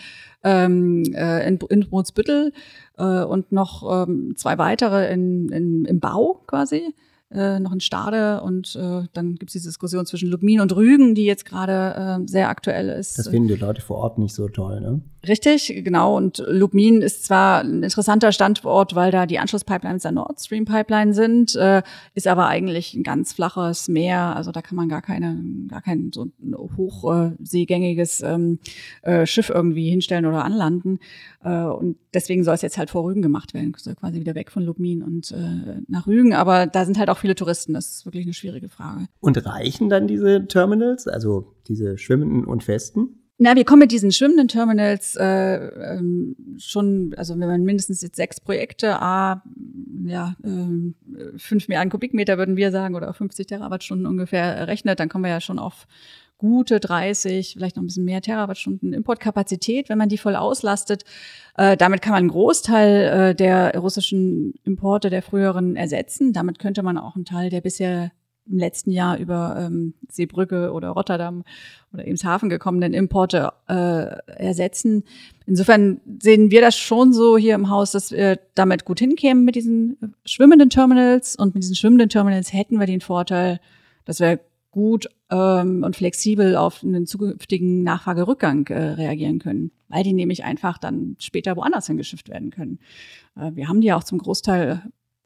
ähm, äh, in, in Brunsbüttel äh, und noch ähm, zwei weitere in, in, im Bau quasi. Äh, noch in Stade und äh, dann gibt es diese Diskussion zwischen Lubmin und Rügen, die jetzt gerade äh, sehr aktuell ist. Das finden die Leute vor Ort nicht so toll, ne? Richtig, genau. Und Lubmin ist zwar ein interessanter Standort, weil da die Anschlusspipelines der Nord Stream Pipeline sind, äh, ist aber eigentlich ein ganz flaches Meer. Also da kann man gar keine, gar kein so ein hochseegängiges ähm, äh, Schiff irgendwie hinstellen oder anlanden. Äh, und deswegen soll es jetzt halt vor Rügen gemacht werden, soll quasi wieder weg von Lubmin und äh, nach Rügen. Aber da sind halt auch viele Touristen. Das ist wirklich eine schwierige Frage. Und reichen dann diese Terminals, also diese schwimmenden und festen? Na, wir kommen mit diesen schwimmenden Terminals äh, ähm, schon, also wenn man mindestens jetzt sechs Projekte, a, ja, äh, fünf Milliarden Kubikmeter würden wir sagen, oder 50 Terawattstunden ungefähr rechnet, dann kommen wir ja schon auf gute 30, vielleicht noch ein bisschen mehr Terawattstunden Importkapazität, wenn man die voll auslastet. Äh, damit kann man einen Großteil äh, der russischen Importe der früheren ersetzen. Damit könnte man auch einen Teil der bisher im letzten Jahr über ähm, Seebrücke oder Rotterdam oder Emshaven gekommenen Importe äh, ersetzen. Insofern sehen wir das schon so hier im Haus, dass wir damit gut hinkämen mit diesen schwimmenden Terminals und mit diesen schwimmenden Terminals hätten wir den Vorteil, dass wir gut ähm, und flexibel auf einen zukünftigen Nachfragerückgang äh, reagieren können, weil die nämlich einfach dann später woanders hingeschifft werden können. Äh, wir haben die ja auch zum Großteil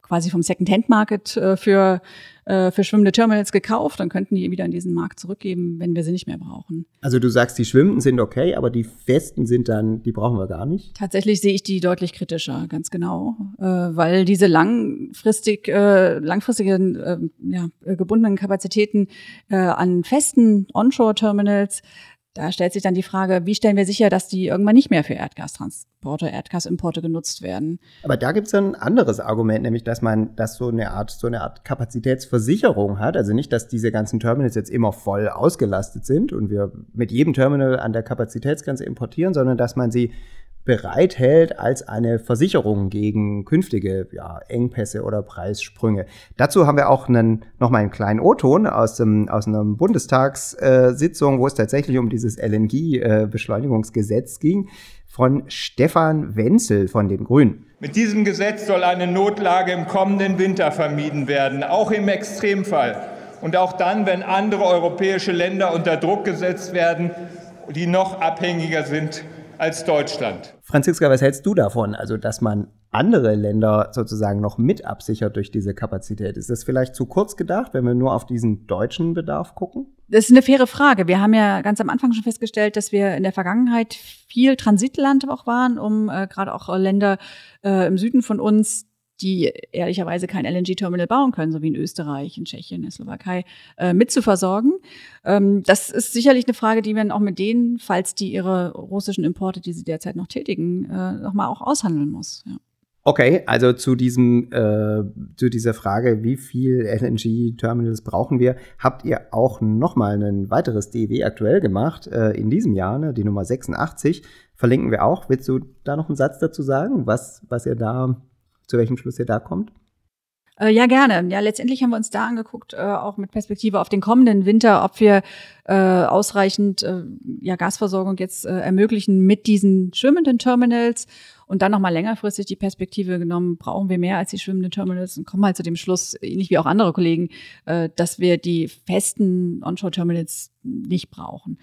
quasi vom Second-Hand-Market äh, für, äh, für schwimmende Terminals gekauft und könnten die wieder in diesen Markt zurückgeben, wenn wir sie nicht mehr brauchen. Also du sagst, die schwimmenden sind okay, aber die festen sind dann, die brauchen wir gar nicht? Tatsächlich sehe ich die deutlich kritischer, ganz genau, äh, weil diese langfristig, äh, langfristigen, äh, ja, gebundenen Kapazitäten äh, an festen Onshore-Terminals da stellt sich dann die Frage, wie stellen wir sicher, dass die irgendwann nicht mehr für Erdgastransporte, Erdgasimporte genutzt werden? Aber da gibt es ein anderes Argument, nämlich dass man das so eine Art, so eine Art Kapazitätsversicherung hat. Also nicht, dass diese ganzen Terminals jetzt immer voll ausgelastet sind und wir mit jedem Terminal an der Kapazitätsgrenze importieren, sondern dass man sie bereithält als eine Versicherung gegen künftige ja, Engpässe oder Preissprünge. Dazu haben wir auch einen, noch mal einen kleinen O-Ton aus, aus einer Bundestagssitzung, wo es tatsächlich um dieses LNG-Beschleunigungsgesetz ging, von Stefan Wenzel von den Grünen. Mit diesem Gesetz soll eine Notlage im kommenden Winter vermieden werden, auch im Extremfall. Und auch dann, wenn andere europäische Länder unter Druck gesetzt werden, die noch abhängiger sind als Deutschland. Franziska, was hältst du davon? Also, dass man andere Länder sozusagen noch mit absichert durch diese Kapazität. Ist das vielleicht zu kurz gedacht, wenn wir nur auf diesen deutschen Bedarf gucken? Das ist eine faire Frage. Wir haben ja ganz am Anfang schon festgestellt, dass wir in der Vergangenheit viel Transitland auch waren, um äh, gerade auch Länder äh, im Süden von uns die ehrlicherweise kein LNG-Terminal bauen können, so wie in Österreich, in Tschechien, in der Slowakei, äh, mitzuversorgen. Ähm, das ist sicherlich eine Frage, die man auch mit denen, falls die ihre russischen Importe, die sie derzeit noch tätigen, äh, nochmal auch aushandeln muss. Ja. Okay, also zu diesem, äh, zu dieser Frage, wie viel LNG-Terminals brauchen wir, habt ihr auch nochmal ein weiteres DEW aktuell gemacht, äh, in diesem Jahr, ne, die Nummer 86, verlinken wir auch. Willst du da noch einen Satz dazu sagen, was, was ihr da zu welchem Schluss ihr da kommt? Äh, ja, gerne. Ja, letztendlich haben wir uns da angeguckt, äh, auch mit Perspektive auf den kommenden Winter, ob wir äh, ausreichend äh, ja, Gasversorgung jetzt äh, ermöglichen mit diesen schwimmenden Terminals und dann nochmal längerfristig die Perspektive genommen, brauchen wir mehr als die schwimmenden Terminals und kommen halt zu dem Schluss, ähnlich wie auch andere Kollegen, äh, dass wir die festen Onshore-Terminals nicht brauchen.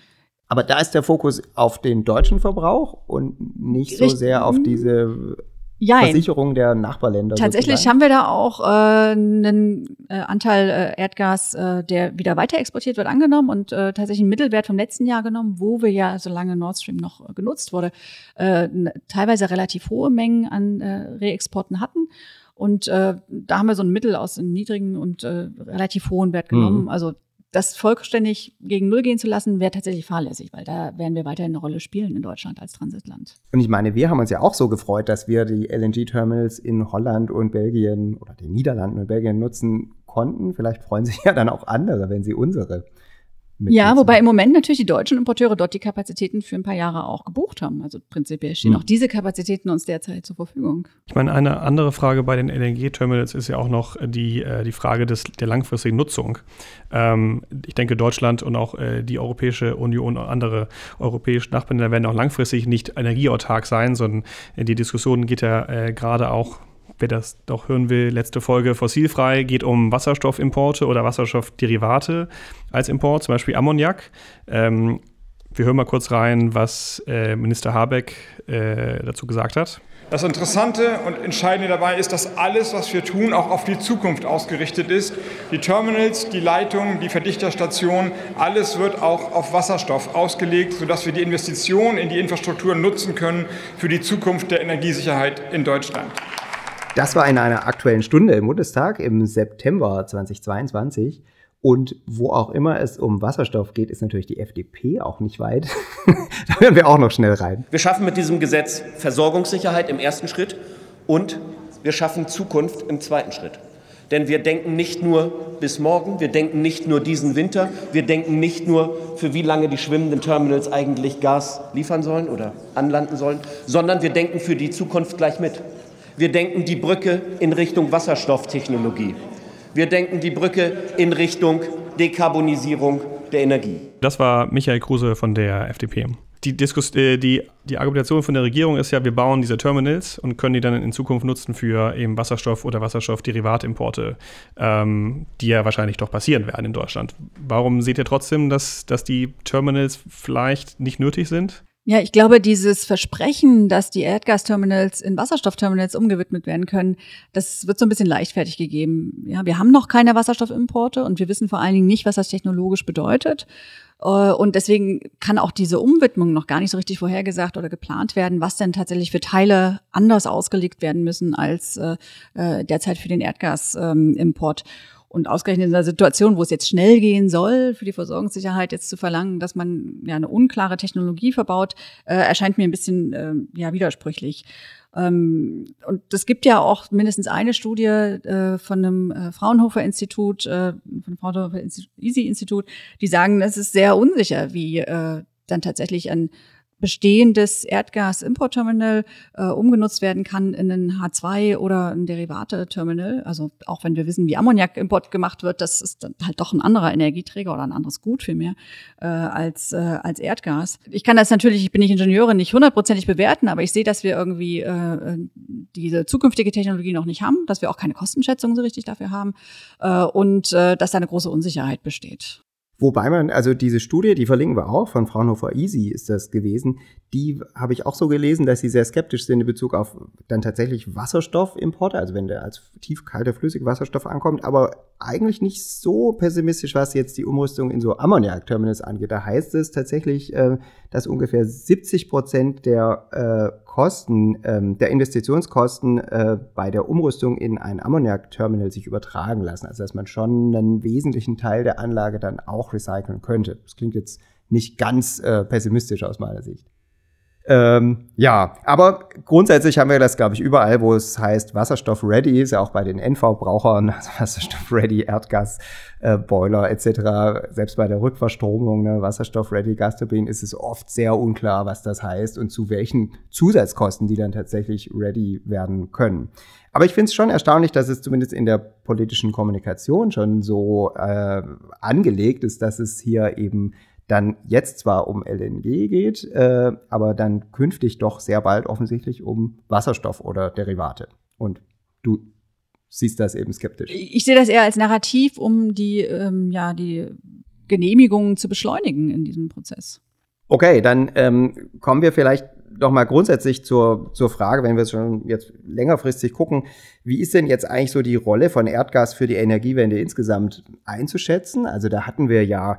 Aber da ist der Fokus auf den deutschen Verbrauch und nicht so sehr auf diese Jein. Versicherung der Nachbarländer. Tatsächlich sozusagen. haben wir da auch äh, einen äh, Anteil äh, Erdgas, äh, der wieder weiter exportiert wird, angenommen und äh, tatsächlich einen Mittelwert vom letzten Jahr genommen, wo wir ja, solange Nord Stream noch äh, genutzt wurde, äh, teilweise relativ hohe Mengen an äh, Reexporten hatten. Und äh, da haben wir so ein Mittel aus einem niedrigen und äh, relativ hohen Wert genommen. Mhm. Also das vollständig gegen Null gehen zu lassen, wäre tatsächlich fahrlässig, weil da werden wir weiterhin eine Rolle spielen in Deutschland als Transitland. Und ich meine, wir haben uns ja auch so gefreut, dass wir die LNG-Terminals in Holland und Belgien oder den Niederlanden und Belgien nutzen konnten. Vielleicht freuen sich ja dann auch andere, wenn sie unsere ja, wobei im Moment natürlich die deutschen Importeure dort die Kapazitäten für ein paar Jahre auch gebucht haben. Also prinzipiell stehen hm. auch diese Kapazitäten uns derzeit zur Verfügung. Ich meine, eine andere Frage bei den LNG-Terminals ist ja auch noch die, äh, die Frage des, der langfristigen Nutzung. Ähm, ich denke, Deutschland und auch äh, die Europäische Union und andere europäische Nachbarländer werden auch langfristig nicht energieautark sein, sondern die Diskussion geht ja äh, gerade auch wer das doch hören will, letzte Folge fossilfrei, geht um Wasserstoffimporte oder Wasserstoffderivate als Import, zum Beispiel Ammoniak. Ähm, wir hören mal kurz rein, was äh, Minister Habeck äh, dazu gesagt hat. Das Interessante und Entscheidende dabei ist, dass alles, was wir tun, auch auf die Zukunft ausgerichtet ist. Die Terminals, die Leitungen, die Verdichterstationen, alles wird auch auf Wasserstoff ausgelegt, sodass wir die Investitionen in die Infrastruktur nutzen können für die Zukunft der Energiesicherheit in Deutschland. Das war in einer aktuellen Stunde im Bundestag im September 2022. Und wo auch immer es um Wasserstoff geht, ist natürlich die FDP auch nicht weit. da hören wir auch noch schnell rein. Wir schaffen mit diesem Gesetz Versorgungssicherheit im ersten Schritt und wir schaffen Zukunft im zweiten Schritt. Denn wir denken nicht nur bis morgen, wir denken nicht nur diesen Winter, wir denken nicht nur, für wie lange die schwimmenden Terminals eigentlich Gas liefern sollen oder anlanden sollen, sondern wir denken für die Zukunft gleich mit. Wir denken die Brücke in Richtung Wasserstofftechnologie. Wir denken die Brücke in Richtung Dekarbonisierung der Energie. Das war Michael Kruse von der FDP. Die, Diskus äh, die, die Argumentation von der Regierung ist ja, wir bauen diese Terminals und können die dann in Zukunft nutzen für eben Wasserstoff- oder Wasserstoffderivatimporte, ähm, die ja wahrscheinlich doch passieren werden in Deutschland. Warum seht ihr trotzdem, dass, dass die Terminals vielleicht nicht nötig sind? Ja, ich glaube, dieses Versprechen, dass die Erdgasterminals in Wasserstoffterminals umgewidmet werden können, das wird so ein bisschen leichtfertig gegeben. Ja, wir haben noch keine Wasserstoffimporte und wir wissen vor allen Dingen nicht, was das technologisch bedeutet. Äh, und deswegen kann auch diese Umwidmung noch gar nicht so richtig vorhergesagt oder geplant werden, was denn tatsächlich für Teile anders ausgelegt werden müssen als äh, äh derzeit für den Erdgasimport. Ähm, und ausgerechnet in einer Situation, wo es jetzt schnell gehen soll, für die Versorgungssicherheit jetzt zu verlangen, dass man ja eine unklare Technologie verbaut, äh, erscheint mir ein bisschen äh, ja widersprüchlich. Ähm, und es gibt ja auch mindestens eine Studie äh, von einem äh, Fraunhofer Institut, äh, von Fraunhofer Easy Institut, die sagen, es ist sehr unsicher, wie äh, dann tatsächlich ein bestehendes Erdgas-Importterminal äh, umgenutzt werden kann in ein H2 oder ein Derivate-Terminal. Also auch wenn wir wissen, wie Ammoniak-Import gemacht wird, das ist dann halt doch ein anderer Energieträger oder ein anderes Gut vielmehr äh, als, äh, als Erdgas. Ich kann das natürlich, ich bin nicht Ingenieurin, nicht hundertprozentig bewerten, aber ich sehe, dass wir irgendwie äh, diese zukünftige Technologie noch nicht haben, dass wir auch keine Kostenschätzung so richtig dafür haben äh, und äh, dass da eine große Unsicherheit besteht. Wobei man, also diese Studie, die verlinken wir auch, von Fraunhofer Easy ist das gewesen, die habe ich auch so gelesen, dass sie sehr skeptisch sind in Bezug auf dann tatsächlich Wasserstoffimporte, also wenn der als tiefkalter flüssiger Wasserstoff ankommt, aber eigentlich nicht so pessimistisch, was jetzt die Umrüstung in so Ammoniak-Terminals angeht. Da heißt es tatsächlich, äh, dass ungefähr 70 Prozent der äh, Kosten, ähm, der Investitionskosten äh, bei der Umrüstung in ein Ammoniak-Terminal sich übertragen lassen. Also dass man schon einen wesentlichen Teil der Anlage dann auch recyceln könnte. Das klingt jetzt nicht ganz äh, pessimistisch aus meiner Sicht. Ähm, ja, aber grundsätzlich haben wir das, glaube ich, überall, wo es heißt Wasserstoff ready, ist ja auch bei den NV-Brauchern, also Wasserstoff ready, Erdgas, äh, Boiler etc. Selbst bei der Rückverstromung, ne, Wasserstoff ready, Gasturbinen, ist es oft sehr unklar, was das heißt und zu welchen Zusatzkosten die dann tatsächlich ready werden können. Aber ich finde es schon erstaunlich, dass es zumindest in der politischen Kommunikation schon so äh, angelegt ist, dass es hier eben dann jetzt zwar um LNG geht, äh, aber dann künftig doch sehr bald offensichtlich um Wasserstoff oder Derivate. Und du siehst das eben skeptisch. Ich sehe das eher als Narrativ, um die, ähm, ja, die Genehmigungen zu beschleunigen in diesem Prozess. Okay, dann ähm, kommen wir vielleicht noch mal grundsätzlich zur, zur Frage, wenn wir schon jetzt längerfristig gucken, wie ist denn jetzt eigentlich so die Rolle von Erdgas für die Energiewende insgesamt einzuschätzen? Also da hatten wir ja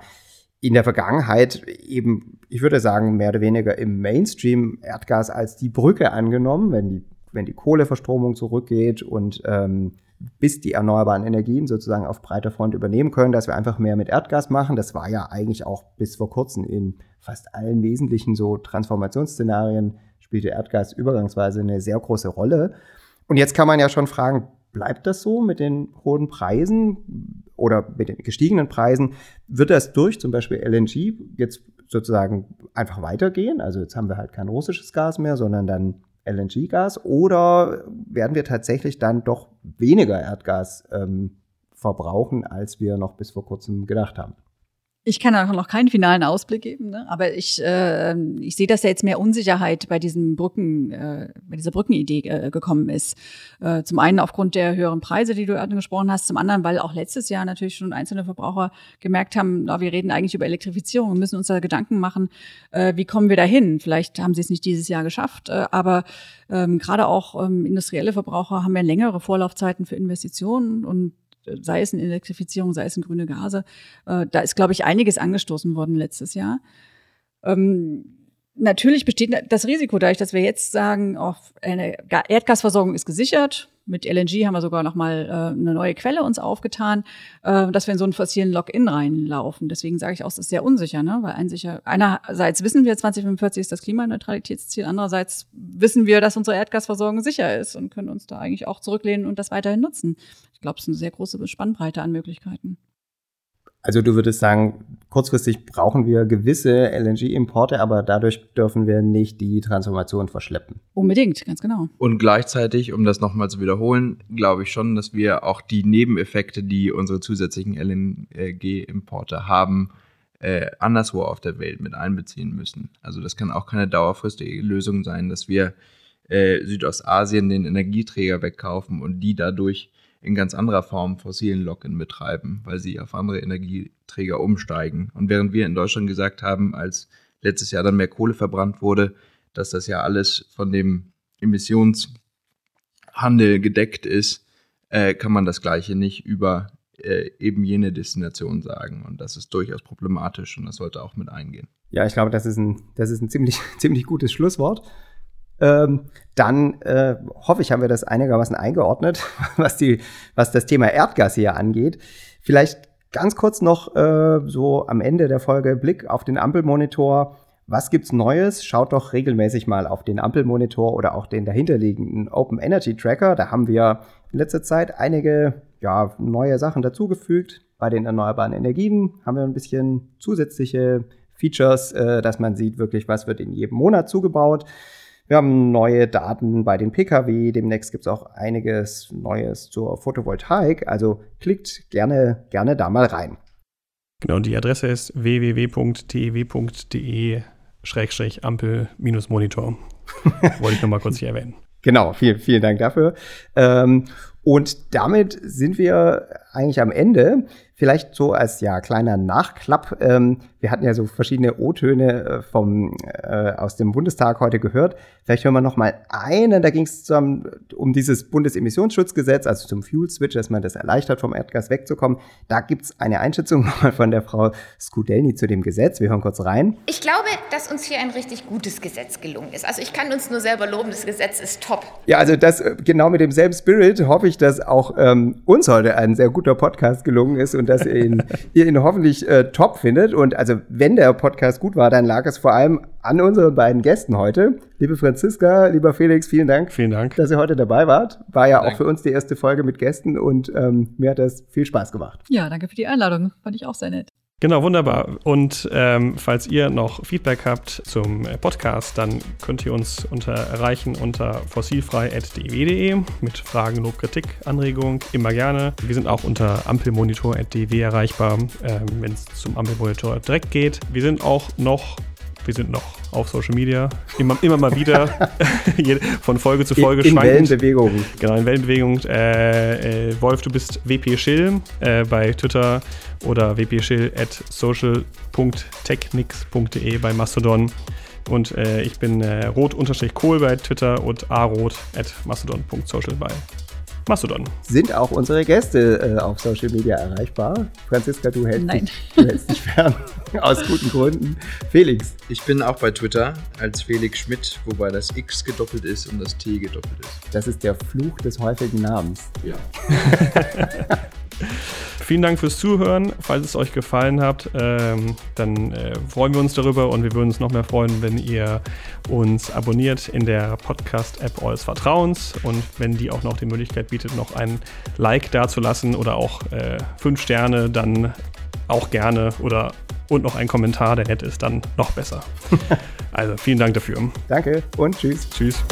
in der Vergangenheit eben, ich würde sagen, mehr oder weniger im Mainstream Erdgas als die Brücke angenommen, wenn die, wenn die Kohleverstromung zurückgeht und ähm, bis die erneuerbaren Energien sozusagen auf breiter Front übernehmen können, dass wir einfach mehr mit Erdgas machen. Das war ja eigentlich auch bis vor kurzem in fast allen wesentlichen so Transformationsszenarien spielte Erdgas übergangsweise eine sehr große Rolle. Und jetzt kann man ja schon fragen, bleibt das so mit den hohen Preisen? Oder mit den gestiegenen Preisen, wird das durch zum Beispiel LNG jetzt sozusagen einfach weitergehen? Also jetzt haben wir halt kein russisches Gas mehr, sondern dann LNG-Gas oder werden wir tatsächlich dann doch weniger Erdgas ähm, verbrauchen, als wir noch bis vor kurzem gedacht haben? Ich kann auch noch keinen finalen Ausblick geben, ne? aber ich, äh, ich sehe, dass ja jetzt mehr Unsicherheit bei diesem Brücken, äh, bei dieser Brückenidee äh, gekommen ist. Äh, zum einen aufgrund der höheren Preise, die du angesprochen hast, zum anderen, weil auch letztes Jahr natürlich schon einzelne Verbraucher gemerkt haben, na, wir reden eigentlich über Elektrifizierung, wir müssen uns da Gedanken machen, äh, wie kommen wir dahin? Vielleicht haben sie es nicht dieses Jahr geschafft, äh, aber ähm, gerade auch ähm, industrielle Verbraucher haben ja längere Vorlaufzeiten für Investitionen und sei es in Elektrifizierung, sei es in grüne Gase. Äh, da ist, glaube ich, einiges angestoßen worden letztes Jahr. Ähm, natürlich besteht das Risiko dadurch, dass wir jetzt sagen, oh, eine Erdgasversorgung ist gesichert. Mit LNG haben wir sogar noch mal äh, eine neue Quelle uns aufgetan, äh, dass wir in so einen fossilen Lock-in reinlaufen. Deswegen sage ich auch, es ist sehr unsicher, ne? weil einsicher, einerseits wissen wir, 2045 ist das Klimaneutralitätsziel, andererseits wissen wir, dass unsere Erdgasversorgung sicher ist und können uns da eigentlich auch zurücklehnen und das weiterhin nutzen. Ich glaube, es ist eine sehr große Spannbreite an Möglichkeiten. Also du würdest sagen, kurzfristig brauchen wir gewisse LNG-Importe, aber dadurch dürfen wir nicht die Transformation verschleppen. Unbedingt, ganz genau. Und gleichzeitig, um das nochmal zu wiederholen, glaube ich schon, dass wir auch die Nebeneffekte, die unsere zusätzlichen LNG-Importe haben, äh, anderswo auf der Welt mit einbeziehen müssen. Also das kann auch keine dauerfristige Lösung sein, dass wir äh, Südostasien den Energieträger wegkaufen und die dadurch in ganz anderer Form fossilen Lock-in betreiben, weil sie auf andere Energieträger umsteigen. Und während wir in Deutschland gesagt haben, als letztes Jahr dann mehr Kohle verbrannt wurde, dass das ja alles von dem Emissionshandel gedeckt ist, äh, kann man das Gleiche nicht über äh, eben jene Destination sagen. Und das ist durchaus problematisch und das sollte auch mit eingehen. Ja, ich glaube, das ist ein, das ist ein ziemlich, ziemlich gutes Schlusswort. Ähm, dann äh, hoffe ich, haben wir das einigermaßen eingeordnet, was, die, was das Thema Erdgas hier angeht. Vielleicht ganz kurz noch äh, so am Ende der Folge Blick auf den Ampelmonitor. Was gibt's Neues? Schaut doch regelmäßig mal auf den Ampelmonitor oder auch den dahinterliegenden Open Energy Tracker. Da haben wir in letzter Zeit einige ja, neue Sachen dazugefügt. Bei den erneuerbaren Energien haben wir ein bisschen zusätzliche Features, äh, dass man sieht wirklich, was wird in jedem Monat zugebaut. Wir haben neue Daten bei den Pkw. Demnächst gibt es auch einiges Neues zur Photovoltaik. Also klickt gerne, gerne da mal rein. Genau, die Adresse ist www.tew.de-ampel-monitor. Wollte ich nochmal kurz hier erwähnen. Genau, vielen, vielen Dank dafür. Ähm, und damit sind wir eigentlich am Ende. Vielleicht so als ja kleiner Nachklapp. Ähm, wir hatten ja so verschiedene O-Töne äh, vom äh, aus dem Bundestag heute gehört. Vielleicht hören wir noch mal einen. Da ging es um dieses Bundesemissionsschutzgesetz, also zum Fuel Switch, dass man das erleichtert, vom Erdgas wegzukommen. Da gibt es eine Einschätzung nochmal von der Frau Skudelny zu dem Gesetz. Wir hören kurz rein. Ich glaube, dass uns hier ein richtig gutes Gesetz gelungen ist. Also ich kann uns nur selber loben. Das Gesetz ist top. Ja, also das äh, genau mit demselben Spirit hoffe ich, dass auch ähm, uns heute ein sehr guter Podcast gelungen ist und dass ihr ihn, ihr ihn hoffentlich äh, top findet. Und also wenn der Podcast gut war, dann lag es vor allem an unseren beiden Gästen heute. Liebe Franziska, lieber Felix, vielen Dank. Vielen Dank. Dass ihr heute dabei wart. War ja Dank. auch für uns die erste Folge mit Gästen und ähm, mir hat das viel Spaß gemacht. Ja, danke für die Einladung. Fand ich auch sehr nett. Genau, wunderbar. Und ähm, falls ihr noch Feedback habt zum Podcast, dann könnt ihr uns unter erreichen unter fossilfrei.dew.de mit Fragen, Lob, Kritik, Anregungen, immer gerne. Wir sind auch unter ampelmonitor.dew erreichbar, ähm, wenn es zum Ampelmonitor direkt geht. Wir sind auch noch wir sind noch auf Social Media, immer, immer mal wieder, von Folge zu Folge in, in Wellenbewegung. Genau, in Wellenbewegung. Äh, äh, Wolf, du bist WP Schill äh, bei Twitter oder wpschill at social.technics.de bei Mastodon. Und äh, ich bin äh, rot-kohl bei Twitter und arot at mastodon.social bei Mastodon. Sind auch unsere Gäste äh, auf Social Media erreichbar? Franziska, du hältst, Nein. Dich, du hältst dich fern. Aus guten Gründen. Felix. Ich bin auch bei Twitter als Felix Schmidt, wobei das X gedoppelt ist und das T gedoppelt ist. Das ist der Fluch des häufigen Namens. Ja. Vielen Dank fürs Zuhören. Falls es euch gefallen hat, ähm, dann äh, freuen wir uns darüber und wir würden uns noch mehr freuen, wenn ihr uns abonniert in der Podcast-App eures Vertrauens und wenn die auch noch die Möglichkeit bietet, noch ein Like dazulassen oder auch äh, fünf Sterne, dann auch gerne oder und noch ein Kommentar, der nett ist, dann noch besser. also vielen Dank dafür. Danke und tschüss. Tschüss.